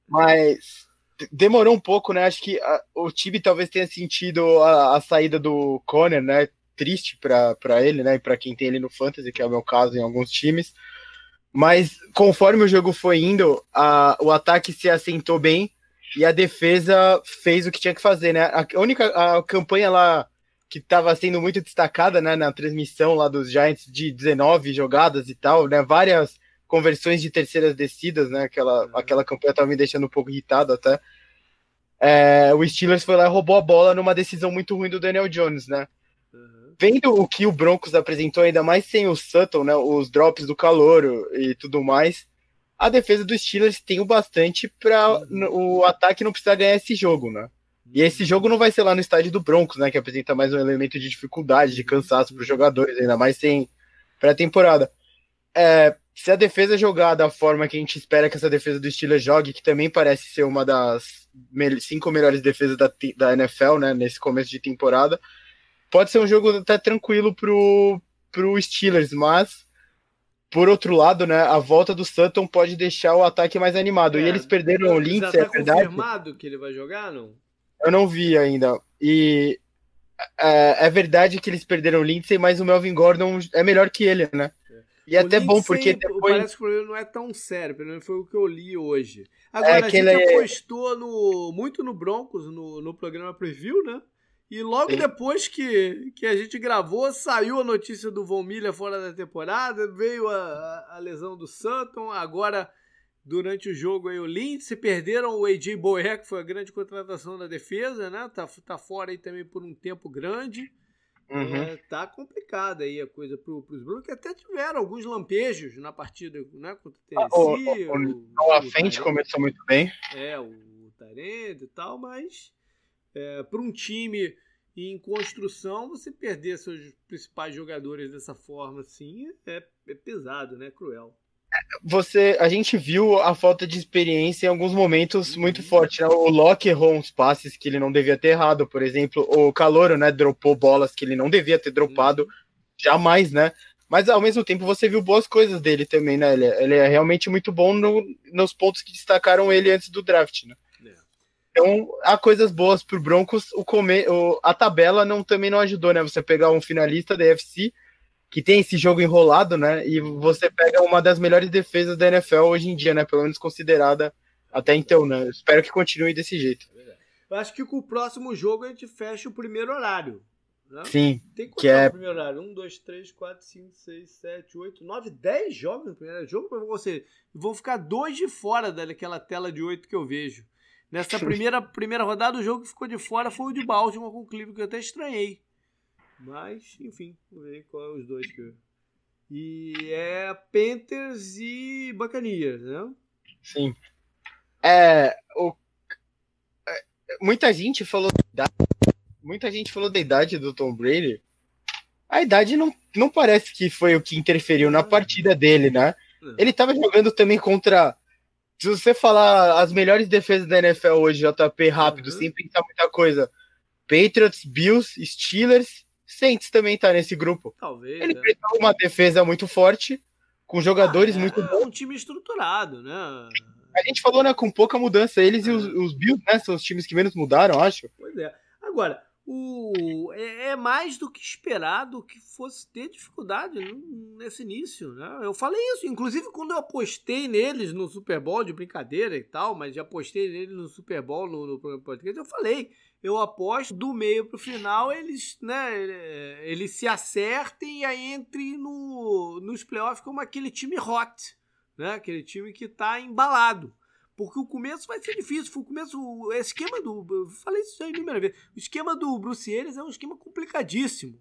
Mas demorou um pouco, né? Acho que a, o time talvez tenha sentido a, a saída do Conner, né? Triste para ele, né? E para quem tem ele no Fantasy, que é o meu caso em alguns times. Mas conforme o jogo foi indo, a, o ataque se assentou bem e a defesa fez o que tinha que fazer, né? A única a campanha lá que estava sendo muito destacada, né, na transmissão lá dos Giants de 19 jogadas e tal, né? Várias conversões de terceiras descidas, né? Aquela, uhum. aquela campanha estava me deixando um pouco irritado até. É, o Steelers foi lá e roubou a bola numa decisão muito ruim do Daniel Jones, né? Uhum. vendo o que o Broncos apresentou, ainda mais sem o Sutton, né, os drops do calor e tudo mais, a defesa dos Steelers tem o bastante para uhum. o ataque não precisar ganhar esse jogo, né? E esse jogo não vai ser lá no estádio do Broncos, né, que apresenta mais um elemento de dificuldade, de cansaço para os jogadores, ainda mais sem pré-temporada. É, se a defesa jogar da forma que a gente espera que essa defesa do Steelers jogue, que também parece ser uma das cinco melhores defesas da, da NFL, né, nesse começo de temporada, pode ser um jogo até tranquilo pro, pro Steelers, mas por outro lado, né, a volta do Sutton pode deixar o ataque mais animado. É, e eles perderam o Lindsay, tá é verdade? confirmado que ele vai jogar, não? Eu não vi ainda. E é, é verdade que eles perderam o Lindsay, mas o Melvin Gordon é melhor que ele, né? É. E é até Lindsay, bom, porque depois... Parece que o problema não é tão sério, pelo menos foi o que eu li hoje. Agora, é a gente apostou no, muito no Broncos, no, no programa Preview, né? E logo Sim. depois que, que a gente gravou, saiu a notícia do Von Miller fora da temporada, veio a, a, lesão do Sutton, agora durante o jogo aí o Lindsay, perderam o AJ Boyer, que foi a grande contratação da defesa, né? Tá, tá fora aí também por um tempo grande. Uhum. É, tá complicada aí a coisa pro, pros Blues, que até tiveram alguns lampejos na partida né, contra o Tennessee. Ah, o, o, o, o frente começou muito bem. É, o Tarend e tal, mas é, para um time em construção, você perder seus principais jogadores dessa forma assim é, é pesado, né? Cruel. Você, a gente viu a falta de experiência em alguns momentos muito forte. Né? O Locke errou uns passes que ele não devia ter errado, por exemplo. O Calouro, né, dropou bolas que ele não devia ter dropado, jamais, né? Mas ao mesmo tempo você viu boas coisas dele também, né? Ele, é, ele é realmente muito bom no, nos pontos que destacaram ele antes do draft, né? Então, há coisas boas pro Broncos. O come, o, a tabela não, também não ajudou, né? Você pegar um finalista da UFC que tem esse jogo enrolado, né? E você pega uma das melhores defesas da NFL hoje em dia, né? Pelo menos considerada até então, né? espero que continue desse jeito. Eu acho que com o próximo jogo a gente fecha o primeiro horário. Né? Sim. Tem que, que é... o primeiro horário. 1, 2, 3, 4, 5, 6, 7, 8, 9, 10 jogos no primeiro jogo para você. Vão ficar dois de fora daquela tela de 8 que eu vejo. Nessa primeira, primeira rodada, o jogo que ficou de fora foi o de Baltimore com o Cleveland, que eu até estranhei. Mas, enfim, vamos ver qual é os dois que E é Panthers e Buccaneers, né? Sim. É, o, é, muita gente falou da idade, muita gente falou da idade do Tom Brady. A idade não, não parece que foi o que interferiu na partida dele, né? Ele estava jogando também contra se você falar as melhores defesas da NFL hoje, JP, rápido, uhum. sem pensar muita coisa. Patriots, Bills, Steelers, Saints também tá nesse grupo. Talvez. Ele é. uma defesa muito forte, com jogadores ah, é, muito bons. um time estruturado, né? A gente falou, né, com pouca mudança. Eles é. e os, os Bills, né, são os times que menos mudaram, acho. Pois é. Agora, o, é, é, mais do que esperado que fosse ter dificuldade nesse início. Né? Eu falei isso, inclusive quando eu apostei neles no Super Bowl, de brincadeira e tal, mas já apostei neles no Super Bowl no, no podcast, eu falei, eu aposto do meio para o final eles, né, eles se acertem e aí entre no, nos playoffs como aquele time hot, né? aquele time que está embalado. Porque o começo vai ser difícil. O começo, o esquema do. Eu falei isso aí a primeira vez. O esquema do Bruce Arians é um esquema complicadíssimo.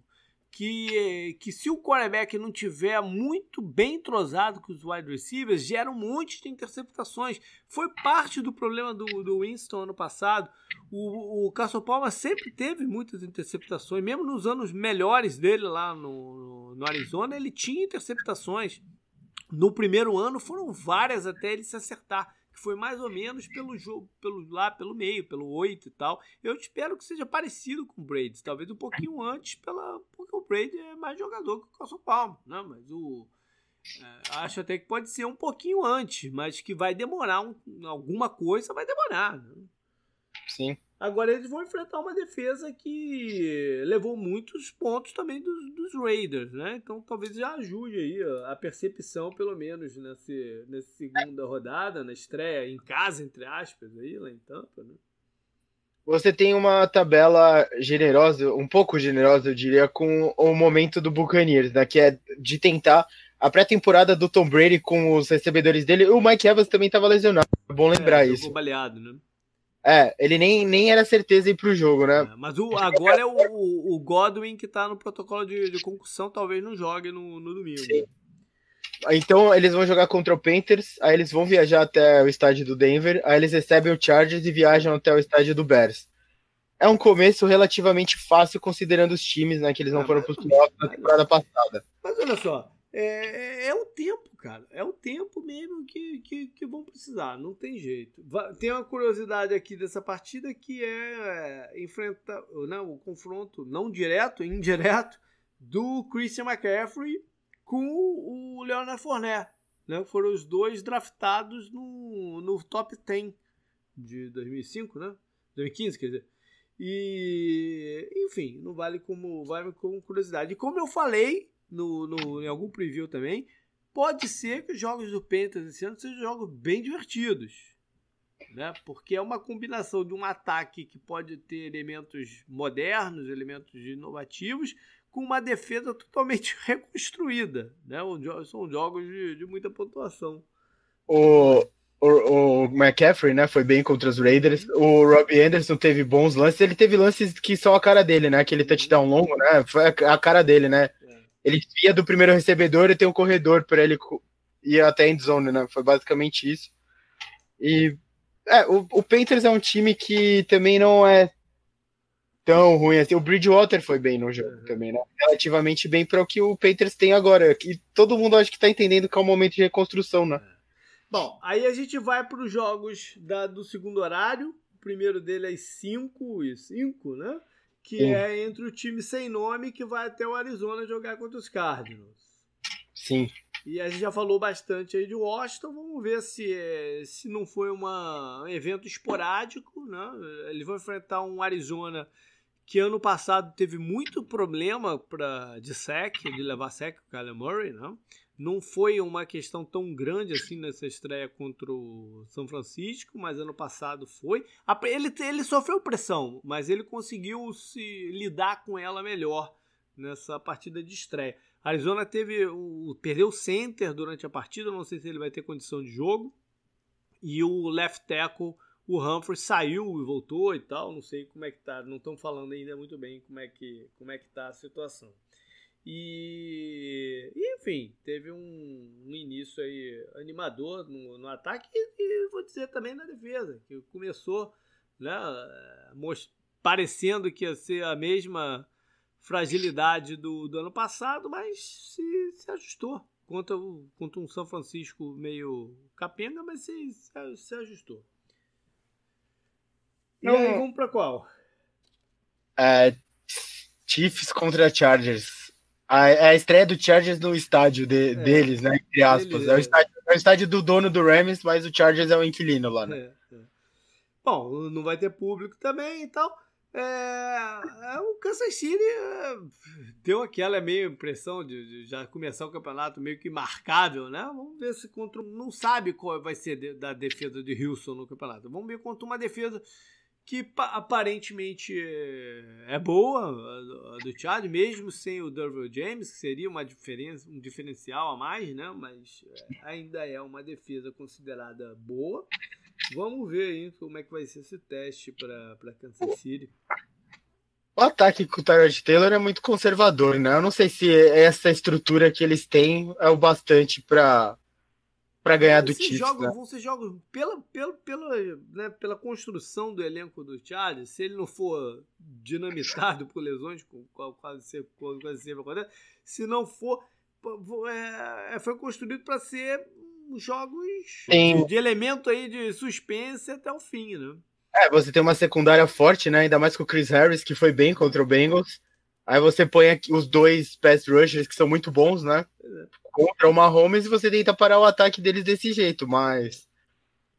Que, que se o quarterback não tiver muito bem entrosado com os wide receivers, gera um monte de interceptações. Foi parte do problema do, do Winston ano passado. O, o Palma sempre teve muitas interceptações, mesmo nos anos melhores dele lá no, no Arizona, ele tinha interceptações. No primeiro ano foram várias até ele se acertar foi mais ou menos pelo jogo, pelo lá, pelo meio, pelo 8 e tal. Eu espero que seja parecido com o Brady, talvez um pouquinho antes, pela, porque o Brady é mais jogador que o Carson Palmer, né? Mas o é, acho até que pode ser um pouquinho antes, mas que vai demorar um, alguma coisa, vai demorar. Né? Sim. Agora eles vão enfrentar uma defesa que levou muitos pontos também dos, dos Raiders, né? Então talvez já ajude aí a percepção, pelo menos, nessa, nessa segunda rodada, na estreia em casa, entre aspas, aí, lá em Tampa, né? Você tem uma tabela generosa, um pouco generosa, eu diria, com o momento do Buccaneers, né? Que é de tentar a pré-temporada do Tom Brady com os recebedores dele. O Mike Evans também estava lesionado. É bom lembrar é, isso. baleado, né? É, ele nem, nem era certeza ir pro jogo, né? É, mas o, agora é o, o, Godwin que tá no protocolo de, de concussão, talvez não jogue no, no domingo. Sim. Então eles vão jogar contra o Panthers, aí eles vão viajar até o estádio do Denver, aí eles recebem o Chargers e viajam até o estádio do Bears. É um começo relativamente fácil considerando os times, né, que eles não é, foram para os playoffs na temporada passada. Mas olha só, é, é, é, o tempo, cara. É o tempo mesmo que, que, que vão precisar. Não tem jeito. Tem uma curiosidade aqui dessa partida que é enfrentar né, o confronto não direto, indireto, do Christian McCaffrey com o Leonard Fournette. Né? Foram os dois draftados no, no top 10 de 2005, né? 2015, quer dizer. E, enfim, não vale como, vale como curiosidade. E como eu falei, no, no, em algum preview também, pode ser que os jogos do Panthers esse ano sejam jogos bem divertidos. Né? Porque é uma combinação de um ataque que pode ter elementos modernos, elementos inovativos, com uma defesa totalmente reconstruída. Né? São jogos de, de muita pontuação. O, o, o, McCaffrey, né, foi bem contra os Raiders. O Robbie Anderson teve bons lances. Ele teve lances que são a cara dele, né? Aquele touchdown longo, né? Foi a, cara dele, né? Ele via do primeiro recebedor e tem um corredor para ele ir até a endzone, né? Foi basicamente isso. E é, o, o Panthers é um time que também não é tão ruim assim. O Bridgewater foi bem no jogo uhum. também, né? Relativamente bem para o que o Panthers tem agora. E todo mundo acho que está entendendo que é um momento de reconstrução, né? É. Bom, aí a gente vai para os jogos da, do segundo horário. O primeiro dele é 5 e 5, né? Que Sim. é entre o time sem nome que vai até o Arizona jogar contra os Cardinals. Sim. E a gente já falou bastante aí de Washington, vamos ver se, é, se não foi uma, um evento esporádico, né? Eles vão enfrentar um Arizona que ano passado teve muito problema pra, de sec, de levar sec o Kyler Murray, né? Não foi uma questão tão grande assim nessa estreia contra o São Francisco, mas ano passado foi. Ele, ele sofreu pressão, mas ele conseguiu se lidar com ela melhor nessa partida de estreia. Arizona teve o, perdeu o center durante a partida, não sei se ele vai ter condição de jogo. E o left tackle, o Humphrey, saiu e voltou e tal. Não sei como é que tá. Não estão falando ainda muito bem como é que, como é que tá a situação. E, e, enfim, teve um, um, início aí animador no, no ataque e, e, vou dizer também na defesa, que começou né, parecendo que ia ser a mesma fragilidade do, do ano passado, mas se, se ajustou contra, o, contra um São Francisco meio capenga, mas se, se, se ajustou. E Não, aí, vamos para qual? É, Chiefs contra Chargers. A, é a estreia do Chargers no estádio de, é, deles, né? Entre aspas. é, o estádio, é o estádio do dono do Rams, mas o Chargers é o inquilino lá, né? É, é. Bom, não vai ter público também e. É, é, o Kansas City deu aquela meio impressão de, de, já começar o campeonato meio que marcável, né? Vamos ver se contra. Não sabe qual vai ser de, da defesa de Houston no campeonato. Vamos ver contra uma defesa que aparentemente é boa, a do Chad, mesmo sem o Derville James, que seria uma diferença, um diferencial a mais, né? Mas é, ainda é uma defesa considerada boa. Vamos ver aí como é que vai ser esse teste para Kansas City. O ataque com o Tyrod Taylor é muito conservador, né? Eu não sei se essa estrutura que eles têm é o bastante para para ganhar do Chiefs. Jogos, né? Vão ser jogos pela, pela, pela, né, pela construção do elenco do Chargers, se ele não for dinamitado por lesões, quase sempre, quase sempre acontece, se não for, é, é foi construído para ser jogos Sim. de elemento aí de suspense até o fim, né? É, você tem uma secundária forte, né? Ainda mais com o Chris Harris, que foi bem contra o Bengals. Aí você põe aqui os dois pass rushers que são muito bons, né? Contra o Mahomes e você tenta parar o ataque deles desse jeito, mas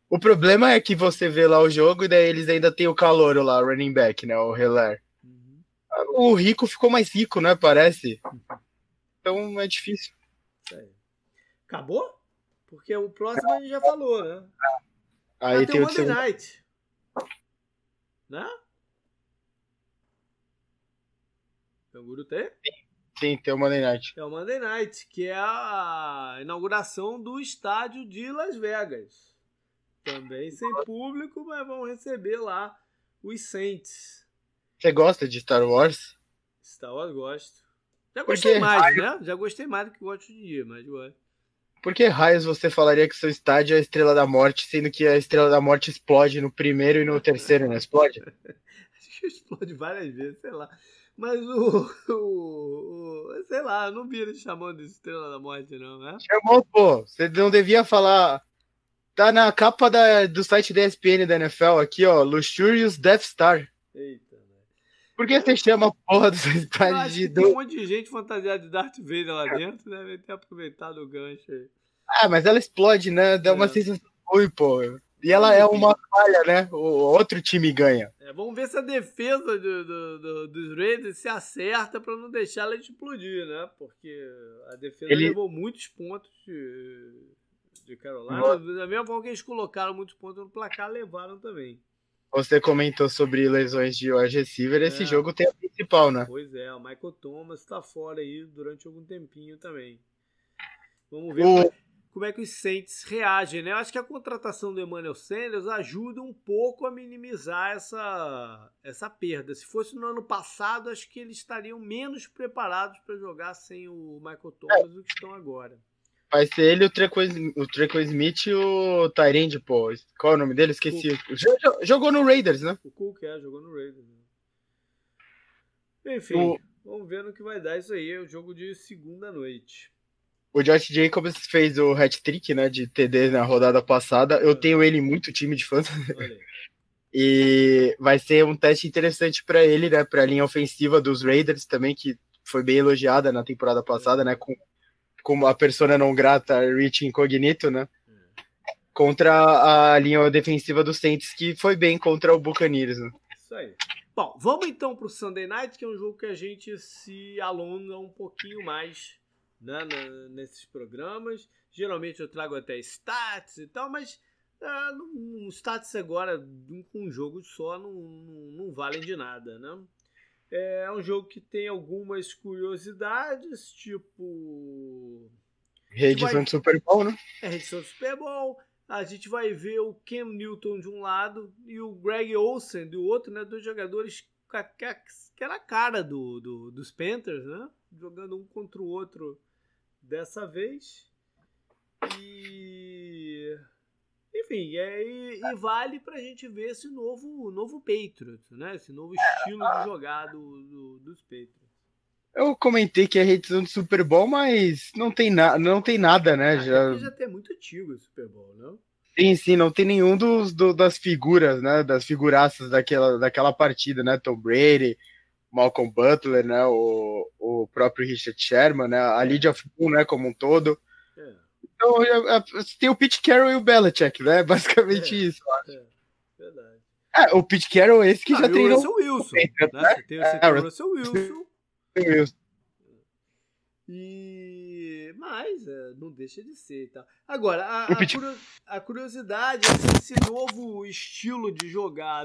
o problema é que você vê lá o jogo e daí eles ainda tem o calor lá, o running back, né, o Heller. Uhum. O rico ficou mais rico, né, parece. Então é difícil. Acabou? Porque o próximo a gente já falou, né? Aí tem, tem o Monday Night. Né? Então, o Guru tem? Sim, tem o Monday Night. É o Monday Night, que é a inauguração do estádio de Las Vegas. Também sem público, mas vão receber lá os Saints. Você gosta de Star Wars? Star Wars gosto. Já gostei Porque mais, raio... né? Já gostei mais do que gosto de dia, mas gosto. Por que raios você falaria que seu estádio é a Estrela da Morte, sendo que a Estrela da Morte explode no primeiro e no terceiro, não explode? Acho que explode várias vezes, sei lá. Mas o, o, o, Sei lá, não vi ele chamando de Estrela da Morte, não, né? Chamou, pô. Você não devia falar. Tá na capa da, do site da ESPN da NFL aqui, ó. Luxurious Death Star. Eita, Por que você chama a porra do estádio de. Tem um monte de gente fantasiada de Darth Vader lá dentro, deve ter aproveitado o gancho aí. Ah, mas ela explode, né? Dá é. uma sensação ruim, pô. E ela é uma falha, né? O outro time ganha. É, vamos ver se a defesa do, do, do, dos Raiders se acerta para não deixar ela explodir, né? Porque a defesa Ele... levou muitos pontos de, de Carolina. Da mesma forma que eles colocaram muitos pontos no placar, levaram também. Você comentou sobre lesões de wide receiver, esse é. jogo tem a principal, né? Pois é, o Michael Thomas está fora aí durante algum tempinho também. Vamos ver. O como é que os Saints reagem, né? Eu acho que a contratação do Emmanuel Sanders ajuda um pouco a minimizar essa, essa perda. Se fosse no ano passado, acho que eles estariam menos preparados para jogar sem o Michael Thomas é. do que estão agora. Vai ser ele, o Treco, o Treco Smith e o Tyrande, pô. Qual é o nome dele? Esqueci. Jogou no Raiders, né? O Cook, é, jogou no Raiders. Enfim, o... vamos ver no que vai dar isso aí. É o jogo de segunda noite. O Josh Jacobs fez o hat-trick, né, de TD na rodada passada. Eu tenho ele muito time de fãs. e vai ser um teste interessante para ele, né, para a linha ofensiva dos Raiders também, que foi bem elogiada na temporada passada, né, com, com a persona não grata Rich Incognito, né, contra a linha defensiva dos Saints, que foi bem contra o Buccaneers, né. Isso aí. Bom, vamos então para o Sunday Night, que é um jogo que a gente se alonga um pouquinho mais né, nesses programas. Geralmente eu trago até stats e tal, mas uh, um stats agora com um jogo só não, não, não valem de nada, né? É um jogo que tem algumas curiosidades, tipo. Reedição vai... de Super Bowl, né? É, reedição do Super Bowl. A gente vai ver o Cam Newton de um lado e o Greg Olsen do outro, né? Dois jogadores que era a cara do, do, dos Panthers, né? Jogando um contra o outro dessa vez. E. Enfim, é, e, e vale pra gente ver esse novo, novo Patriots, né? Esse novo estilo de jogar do, do, dos Patriots. Eu comentei que é reedição do Super Bowl, mas não tem, na, não tem nada, né? Já já tem muito antigo o Super Bowl, não? Sim, sim, não tem nenhum dos, do, das figuras, né? Das figuraças daquela, daquela partida, né? Tom Brady, Malcolm Butler, né, o, o próprio Richard Sherman, né, a Lydia of né, como um todo. É. Então, é, é, tem o Pete Carroll e o Belichick, né, basicamente é, isso. É, verdade. É, o Pete Carroll é esse que ah, já tem o Russell Wilson, né? Você tem, você tem o Russell Wilson. Wilson. E... Mas é, não deixa de ser. Tá? Agora, a, a, curiosidade é esse novo estilo de jogar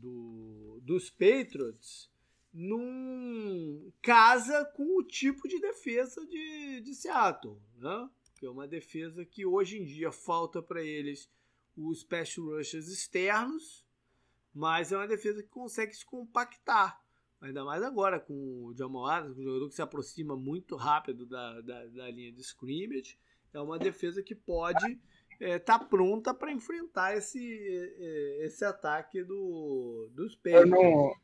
do, do, dos Patriots num casa com o tipo de defesa de, de Seattle, né? Que é uma defesa que hoje em dia falta para eles os special rushers externos, mas é uma defesa que consegue se compactar. Ainda mais agora com o Jamal Adams, um jogador que se aproxima muito rápido da, da, da linha de scrimmage. É uma defesa que pode é, tá pronta para enfrentar esse, é, esse ataque do, dos Patriots. Eu não,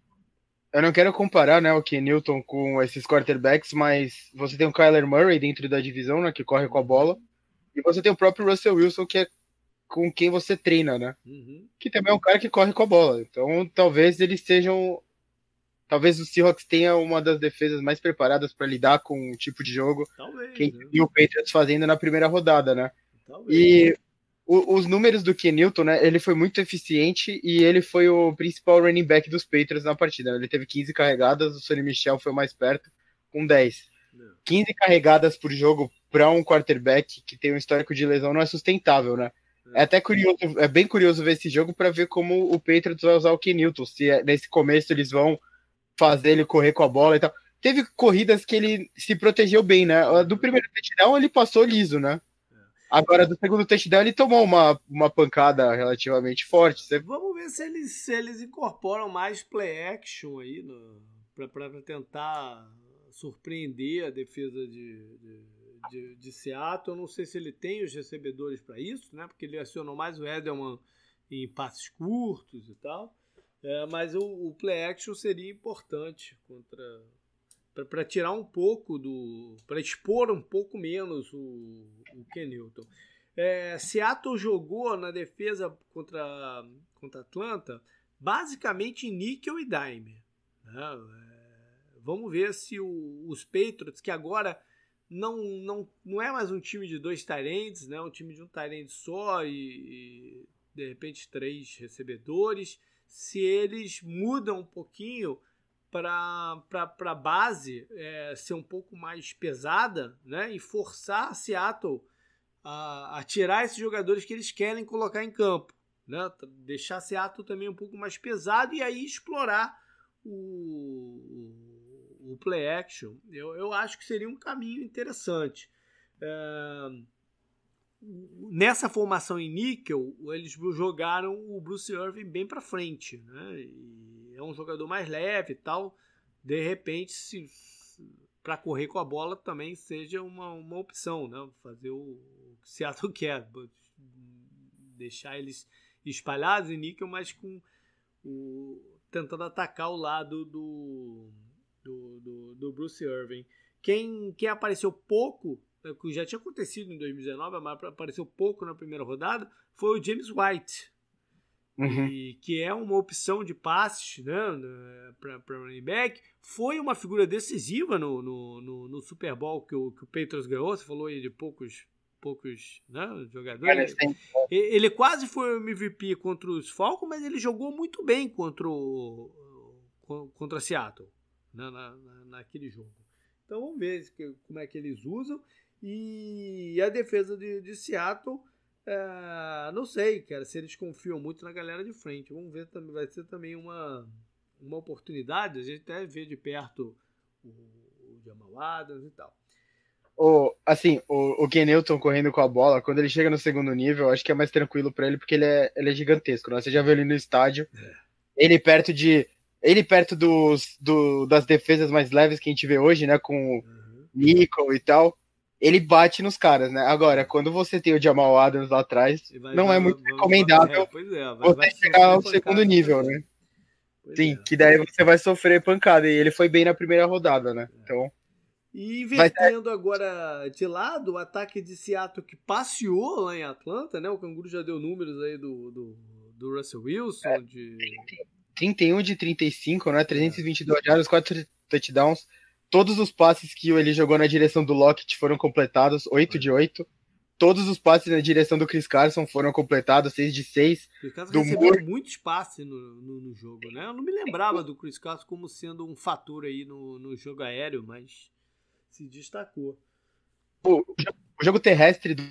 eu não quero comparar né, o Ken Newton com esses quarterbacks, mas você tem o Kyler Murray dentro da divisão, né, que corre com a bola, e você tem o próprio Russell Wilson, que é com quem você treina, né? Uhum. Que também é um cara que corre com a bola. Então, talvez eles sejam. Talvez o Seahawks tenha uma das defesas mais preparadas para lidar com o tipo de jogo talvez, que né? o Patriots fazendo na primeira rodada, né? Talvez. E o, os números do Kenilton, né? Ele foi muito eficiente e ele foi o principal running back dos Patriots na partida. Ele teve 15 carregadas, o Sonny Michel foi mais perto, com 10. Não. 15 carregadas por jogo para um quarterback que tem um histórico de lesão não é sustentável, né? É até curioso, é bem curioso ver esse jogo para ver como o Patriots vai usar o Kenilton. Se é, nesse começo eles vão fazer ele correr com a bola e tal. Teve corridas que ele se protegeu bem, né? Do primeiro touchdown ele passou liso, né? Agora, do segundo touchdown, ele tomou uma, uma pancada relativamente forte. Você... Vamos ver se eles, se eles incorporam mais play action aí para tentar surpreender a defesa de, de, de, de, Seattle. Eu não sei se ele tem os recebedores para isso, né? Porque ele acionou mais o Edelman em passes curtos e tal. É, mas o, o play action seria importante contra para tirar um pouco do. para expor um pouco menos o, o Ken Newton. É, Seattle jogou na defesa contra, contra Atlanta basicamente níquel e dime. Né? É, vamos ver se o, os Patriots, que agora não, não, não é mais um time de dois Tyrants, né? um time de um Tyrant só e, e de repente três recebedores, se eles mudam um pouquinho para a base é, ser um pouco mais pesada né, e forçar Seattle a, a, tirar esses jogadores que eles querem colocar em campo. Né, deixar Seattle também um pouco mais pesado e aí explorar o, o play action. Eu, eu acho que seria um caminho interessante. É, nessa formação em níquel, eles jogaram o Bruce Irving bem para frente. Né, e, é um jogador mais leve e tal. De repente, se para correr com a bola também seja uma, uma opção, né? Fazer o, o que Seattle quer, deixar eles espalhados em níquel, mas com o, tentando atacar o lado do, do, do, do Bruce Irving. Quem, quem apareceu pouco, é, que já tinha acontecido em 2019, mas apareceu pouco na primeira rodada, foi o James White, Uhum. E, que é uma opção de passes né, para running back. Foi uma figura decisiva no, no, no, no, Super Bowl que o, que o Patriots ganhou. Você falou aí de poucos, poucos né, jogadores. Ele quase foi o MVP contra os Falcons, mas ele jogou muito bem contra o contra Seattle né, na, na, naquele jogo. Então vamos ver como é que eles usam. E a defesa de, de Seattle é, não sei, cara, se eles confiam muito na galera de frente. Vamos ver, vai ser também uma, uma oportunidade. A gente até vê de perto o, o Jamal Adams e tal. O, assim, o, o correndo com a bola, quando ele chega no segundo nível, acho que é mais tranquilo para ele, porque ele é, ele é gigantesco. Né? Você já viu ele no estádio. É. Ele perto de. Ele perto dos, do, das defesas mais leves que a gente vê hoje, né? Com uhum. Nico e tal ele bate nos caras, né? Agora, quando você tem o Jamal Adams lá atrás, vai, não vai, é muito vai, recomendável é, é, você chegar ao segundo nível, né? Pois Sim, é. que daí você vai sofrer pancada. E ele foi bem na primeira rodada, né? É. Então. E invertendo agora de lado, o ataque de Seattle que passeou lá em Atlanta, né? O Canguru já deu números aí do, do, do Russell Wilson. É, de... 31 de 35, né? 322 jardas, 4 touchdowns. Todos os passes que ele jogou na direção do Lockett foram completados, 8 de 8. Todos os passes na direção do Chris Carson foram completados, 6 de 6. Chris Carson do recebeu Moore... muitos passes no, no, no, jogo, né? Eu não me lembrava do Chris Carson como sendo um fator aí no, no jogo aéreo, mas se destacou. O, o jogo terrestre do,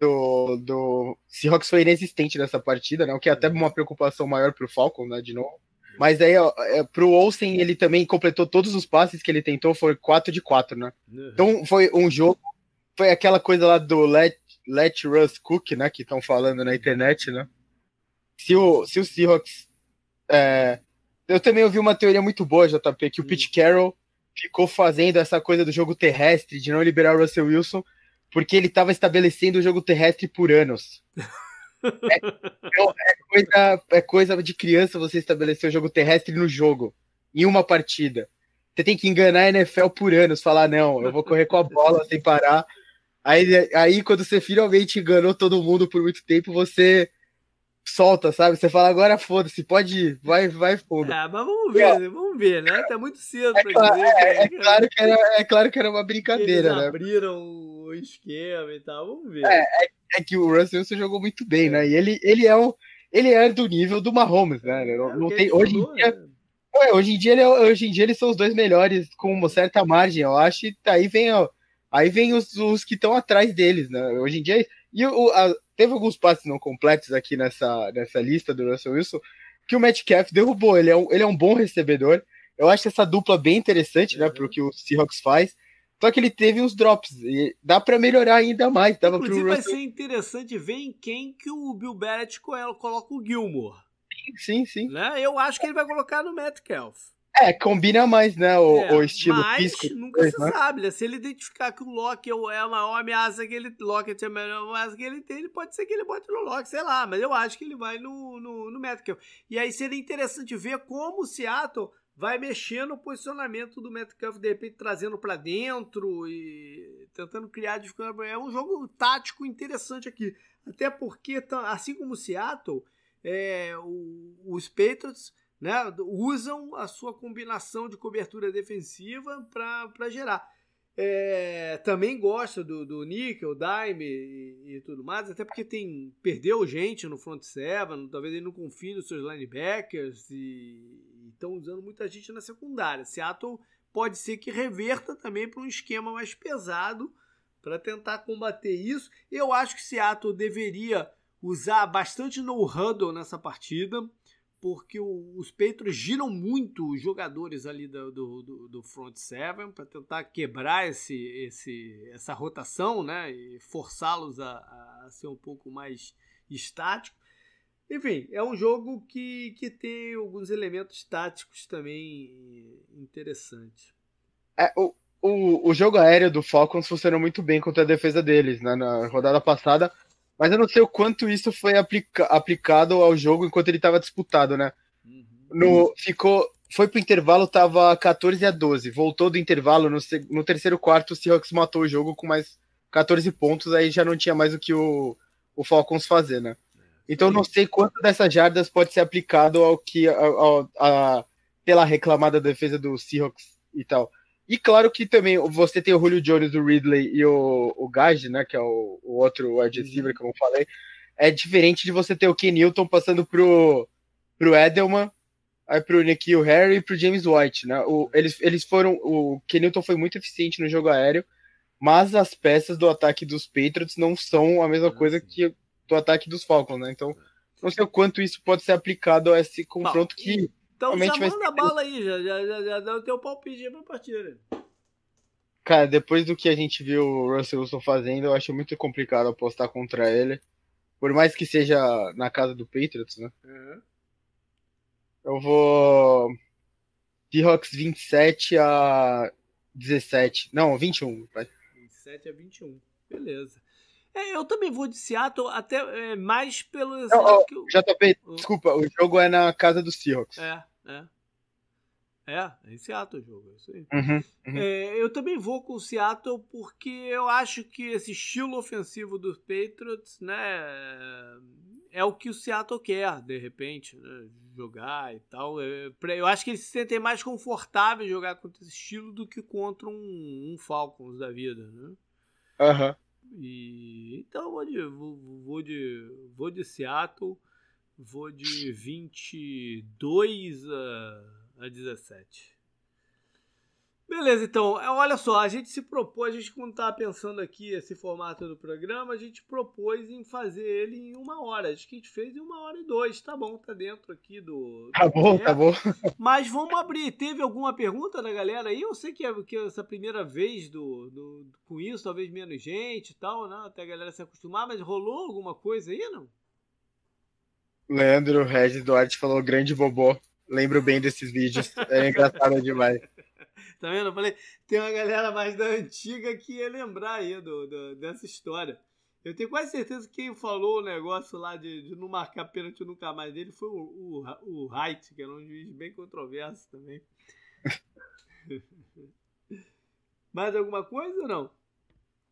do, do Seahawks foi inexistente nessa partida, né? O que é até uma preocupação maior para o Falcon, né? De novo. Mas aí, ó, é, pro Olsen, ele também completou todos os passes que ele tentou, foi 4 de 4, né? Uhum. Então foi um jogo, foi aquela coisa lá do Let, let Russ Cook, né? Que estão falando na internet, né? Se o, se o Seahawks. É, eu também ouvi uma teoria muito boa, JP, que o Pete Carroll ficou fazendo essa coisa do jogo terrestre, de não liberar o Russell Wilson, porque ele estava estabelecendo o jogo terrestre por anos. É, é, coisa, é coisa de criança você estabelecer o jogo terrestre no jogo, em uma partida. Você tem que enganar a NFL por anos, falar, não, eu vou correr com a bola sem parar. Aí, aí quando você finalmente enganou todo mundo por muito tempo, você solta, sabe? Você fala, agora foda-se, pode ir, vai, vai fundo. Ah, mas vamos ver, é. vamos ver, né? Tá muito cedo é pra claro, dizer. É, é, claro que era, é claro que era uma brincadeira, Eles né? abriram o esquema e tal, vamos ver. É, é, é que o Russell Wilson jogou muito bem, né? E ele, ele é o, ele é do nível do Mahomes, né? Não, é não tem, hoje em dia. Né? hoje em dia, ele, é, hoje em dia eles são os dois melhores com uma certa margem, eu acho. E aí vem, ó, aí vem os, os que estão atrás deles, né? Hoje em dia. E o, a, teve alguns passes não completos aqui nessa, nessa lista do Russell Wilson que o Metcalf derrubou. Ele é um, ele é um bom recebedor. Eu acho essa dupla bem interessante, né? Uhum. Pro que o Seahawks faz. Só que ele teve uns drops. E dá para melhorar ainda mais. Dava Inclusive, pro vai Russell... ser interessante ver em quem que o Bill Belichick coloca o Gilmore. Sim, sim. Né? Eu acho que ele vai colocar no Metcalf. É, combina mais, né? O, É, o estilo mas físico. nunca se né? sabe, né? Se ele identificar que o Loki é é a maior ameaça que ele. Lockett é a maior ameaça que ele tem, ele pode ser que ele bote no Loki, sei lá, mas eu acho que ele vai no, no, no Metcalf. E aí seria interessante ver como o Seattle vai mexer no posicionamento do Metcalf, de repente trazendo pra dentro e tentando criar. É um jogo tático interessante aqui. Até porque, tá- assim como o Seattle, é, o- os Patriots né, usam a sua combinação de cobertura defensiva para gerar. É, também gosta do, do Nickel, Dime e, e tudo mais, até porque tem perdeu gente no front seven, talvez ele não confie nos seus linebackers e estão usando muita gente na secundária. Seattle pode ser que reverta também para um esquema mais pesado para tentar combater isso. Eu acho que Seattle deveria usar bastante no huddle nessa partida porque os Patriots giram muito os jogadores ali do, do- do front seven para tentar quebrar esse, esse, essa rotação, né, e forçá-los a, a ser um pouco mais estático. Enfim, é um jogo que, que tem alguns elementos táticos também interessantes. É, o, o, o jogo aéreo do Falcons funcionou muito bem contra a defesa deles né, na rodada passada, mas eu não sei o quanto isso foi aplica- aplicado ao jogo enquanto ele estava disputado, né? No, ficou, foi pro intervalo, tava 14 a 12. Voltou do intervalo, no, no terceiro quarto, o Seahawks matou o jogo com mais 14 pontos, aí já não tinha mais o que o, o Falcons fazer, né? Então não sei quanto dessas jardas pode ser aplicado ao que ao, a, pela reclamada defesa do Seahawks e tal. E claro que também você tem o Julio Jones, o Ridley e o, o Gage, né, que é o, o outro wide receiver, como eu falei. É diferente de você ter o Ken Newton passando pro, pro Edelman, aí pro Nikhil Harry e pro James White, né? O, eles, eles foram. O Ken Newton foi muito eficiente no jogo aéreo, mas as peças do ataque dos Patriots não são a mesma Ah, coisa sim. que do ataque dos Falcons, né? Então, não sei o quanto isso pode ser aplicado a esse confronto que. Então já manda a bala aí, já, já, já, já dá o teu palpite aí pra partida. Cara, depois do que a gente viu o Russell Wilson fazendo, eu acho muito complicado apostar contra ele. Por mais que seja na casa do Patriots, né? Eu vou. Seahawks 27 a 17. Não, 21. vai. 27 a 21. Beleza. É, eu também vou de Seattle, até é, mais pelo. Não, ó, que eu- JP, desculpa, o jogo é na casa do Seahawks. É, é. É, é em Seattle o jogo, é isso aí. Uhum, uhum. É, eu também vou com o Seattle porque eu acho que esse estilo ofensivo dos Patriots, né, é o que o Seattle quer, de repente, né, jogar e tal. É, eu acho que eles se sentem mais confortáveis jogar contra esse estilo do que contra um, um Falcons da vida, né? Aham. E então vou de, vou, vou de vou de Seattle, vou de 22 a, a 17. Beleza, então, é, olha só, a gente se propôs, a gente quando estava pensando aqui esse formato do programa, a gente propôs em fazer ele em uma hora. Acho que a gente fez em uma hora e dois, tá bom, tá dentro aqui do. Tá do bom, tempo. tá bom. Mas vamos abrir. Teve alguma pergunta da galera aí? Eu sei que é, que é essa primeira vez do, do- com isso, talvez menos gente e tal, né? Até a galera se acostumar, mas rolou alguma coisa aí, não? Leandro Regis Duarte falou grande bobô. Lembro bem desses vídeos. É engraçado demais. Tá vendo? Eu falei, tem uma galera mais da antiga que ia lembrar aí do, do- dessa história. Eu tenho quase certeza que quem falou o negócio lá de, de não marcar pênalti nunca mais dele foi o, o, o Haidt, que era um juiz bem controverso também. Mais alguma coisa ou não?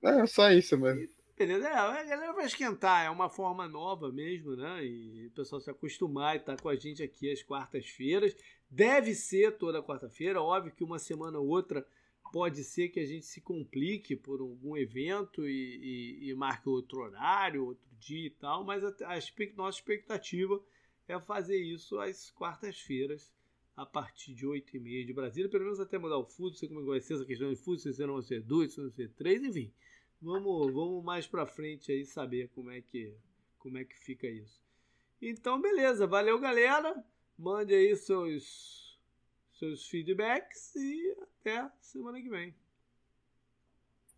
É só isso mesmo. Beleza, é, a galera vai esquentar, é uma forma nova mesmo, né? E o pessoal se acostumar e estar com a gente aqui às quartas-feiras. Deve ser toda quarta-feira, óbvio que uma semana ou outra pode ser que a gente se complique por algum evento e, e- e marque outro horário, outro dia e tal, mas a, a expec- nossa expectativa é fazer isso às quartas-feiras, a partir de 8h30 de Brasília, pelo menos até mudar o fuso, não sei como é vai ser essa questão de fuso, se não vai ser duas, se não vai ser três, enfim. Vamos, vamos mais pra frente aí saber como é que como é que fica isso. Então, beleza, valeu galera. Mande aí seus seus feedbacks e até semana que vem.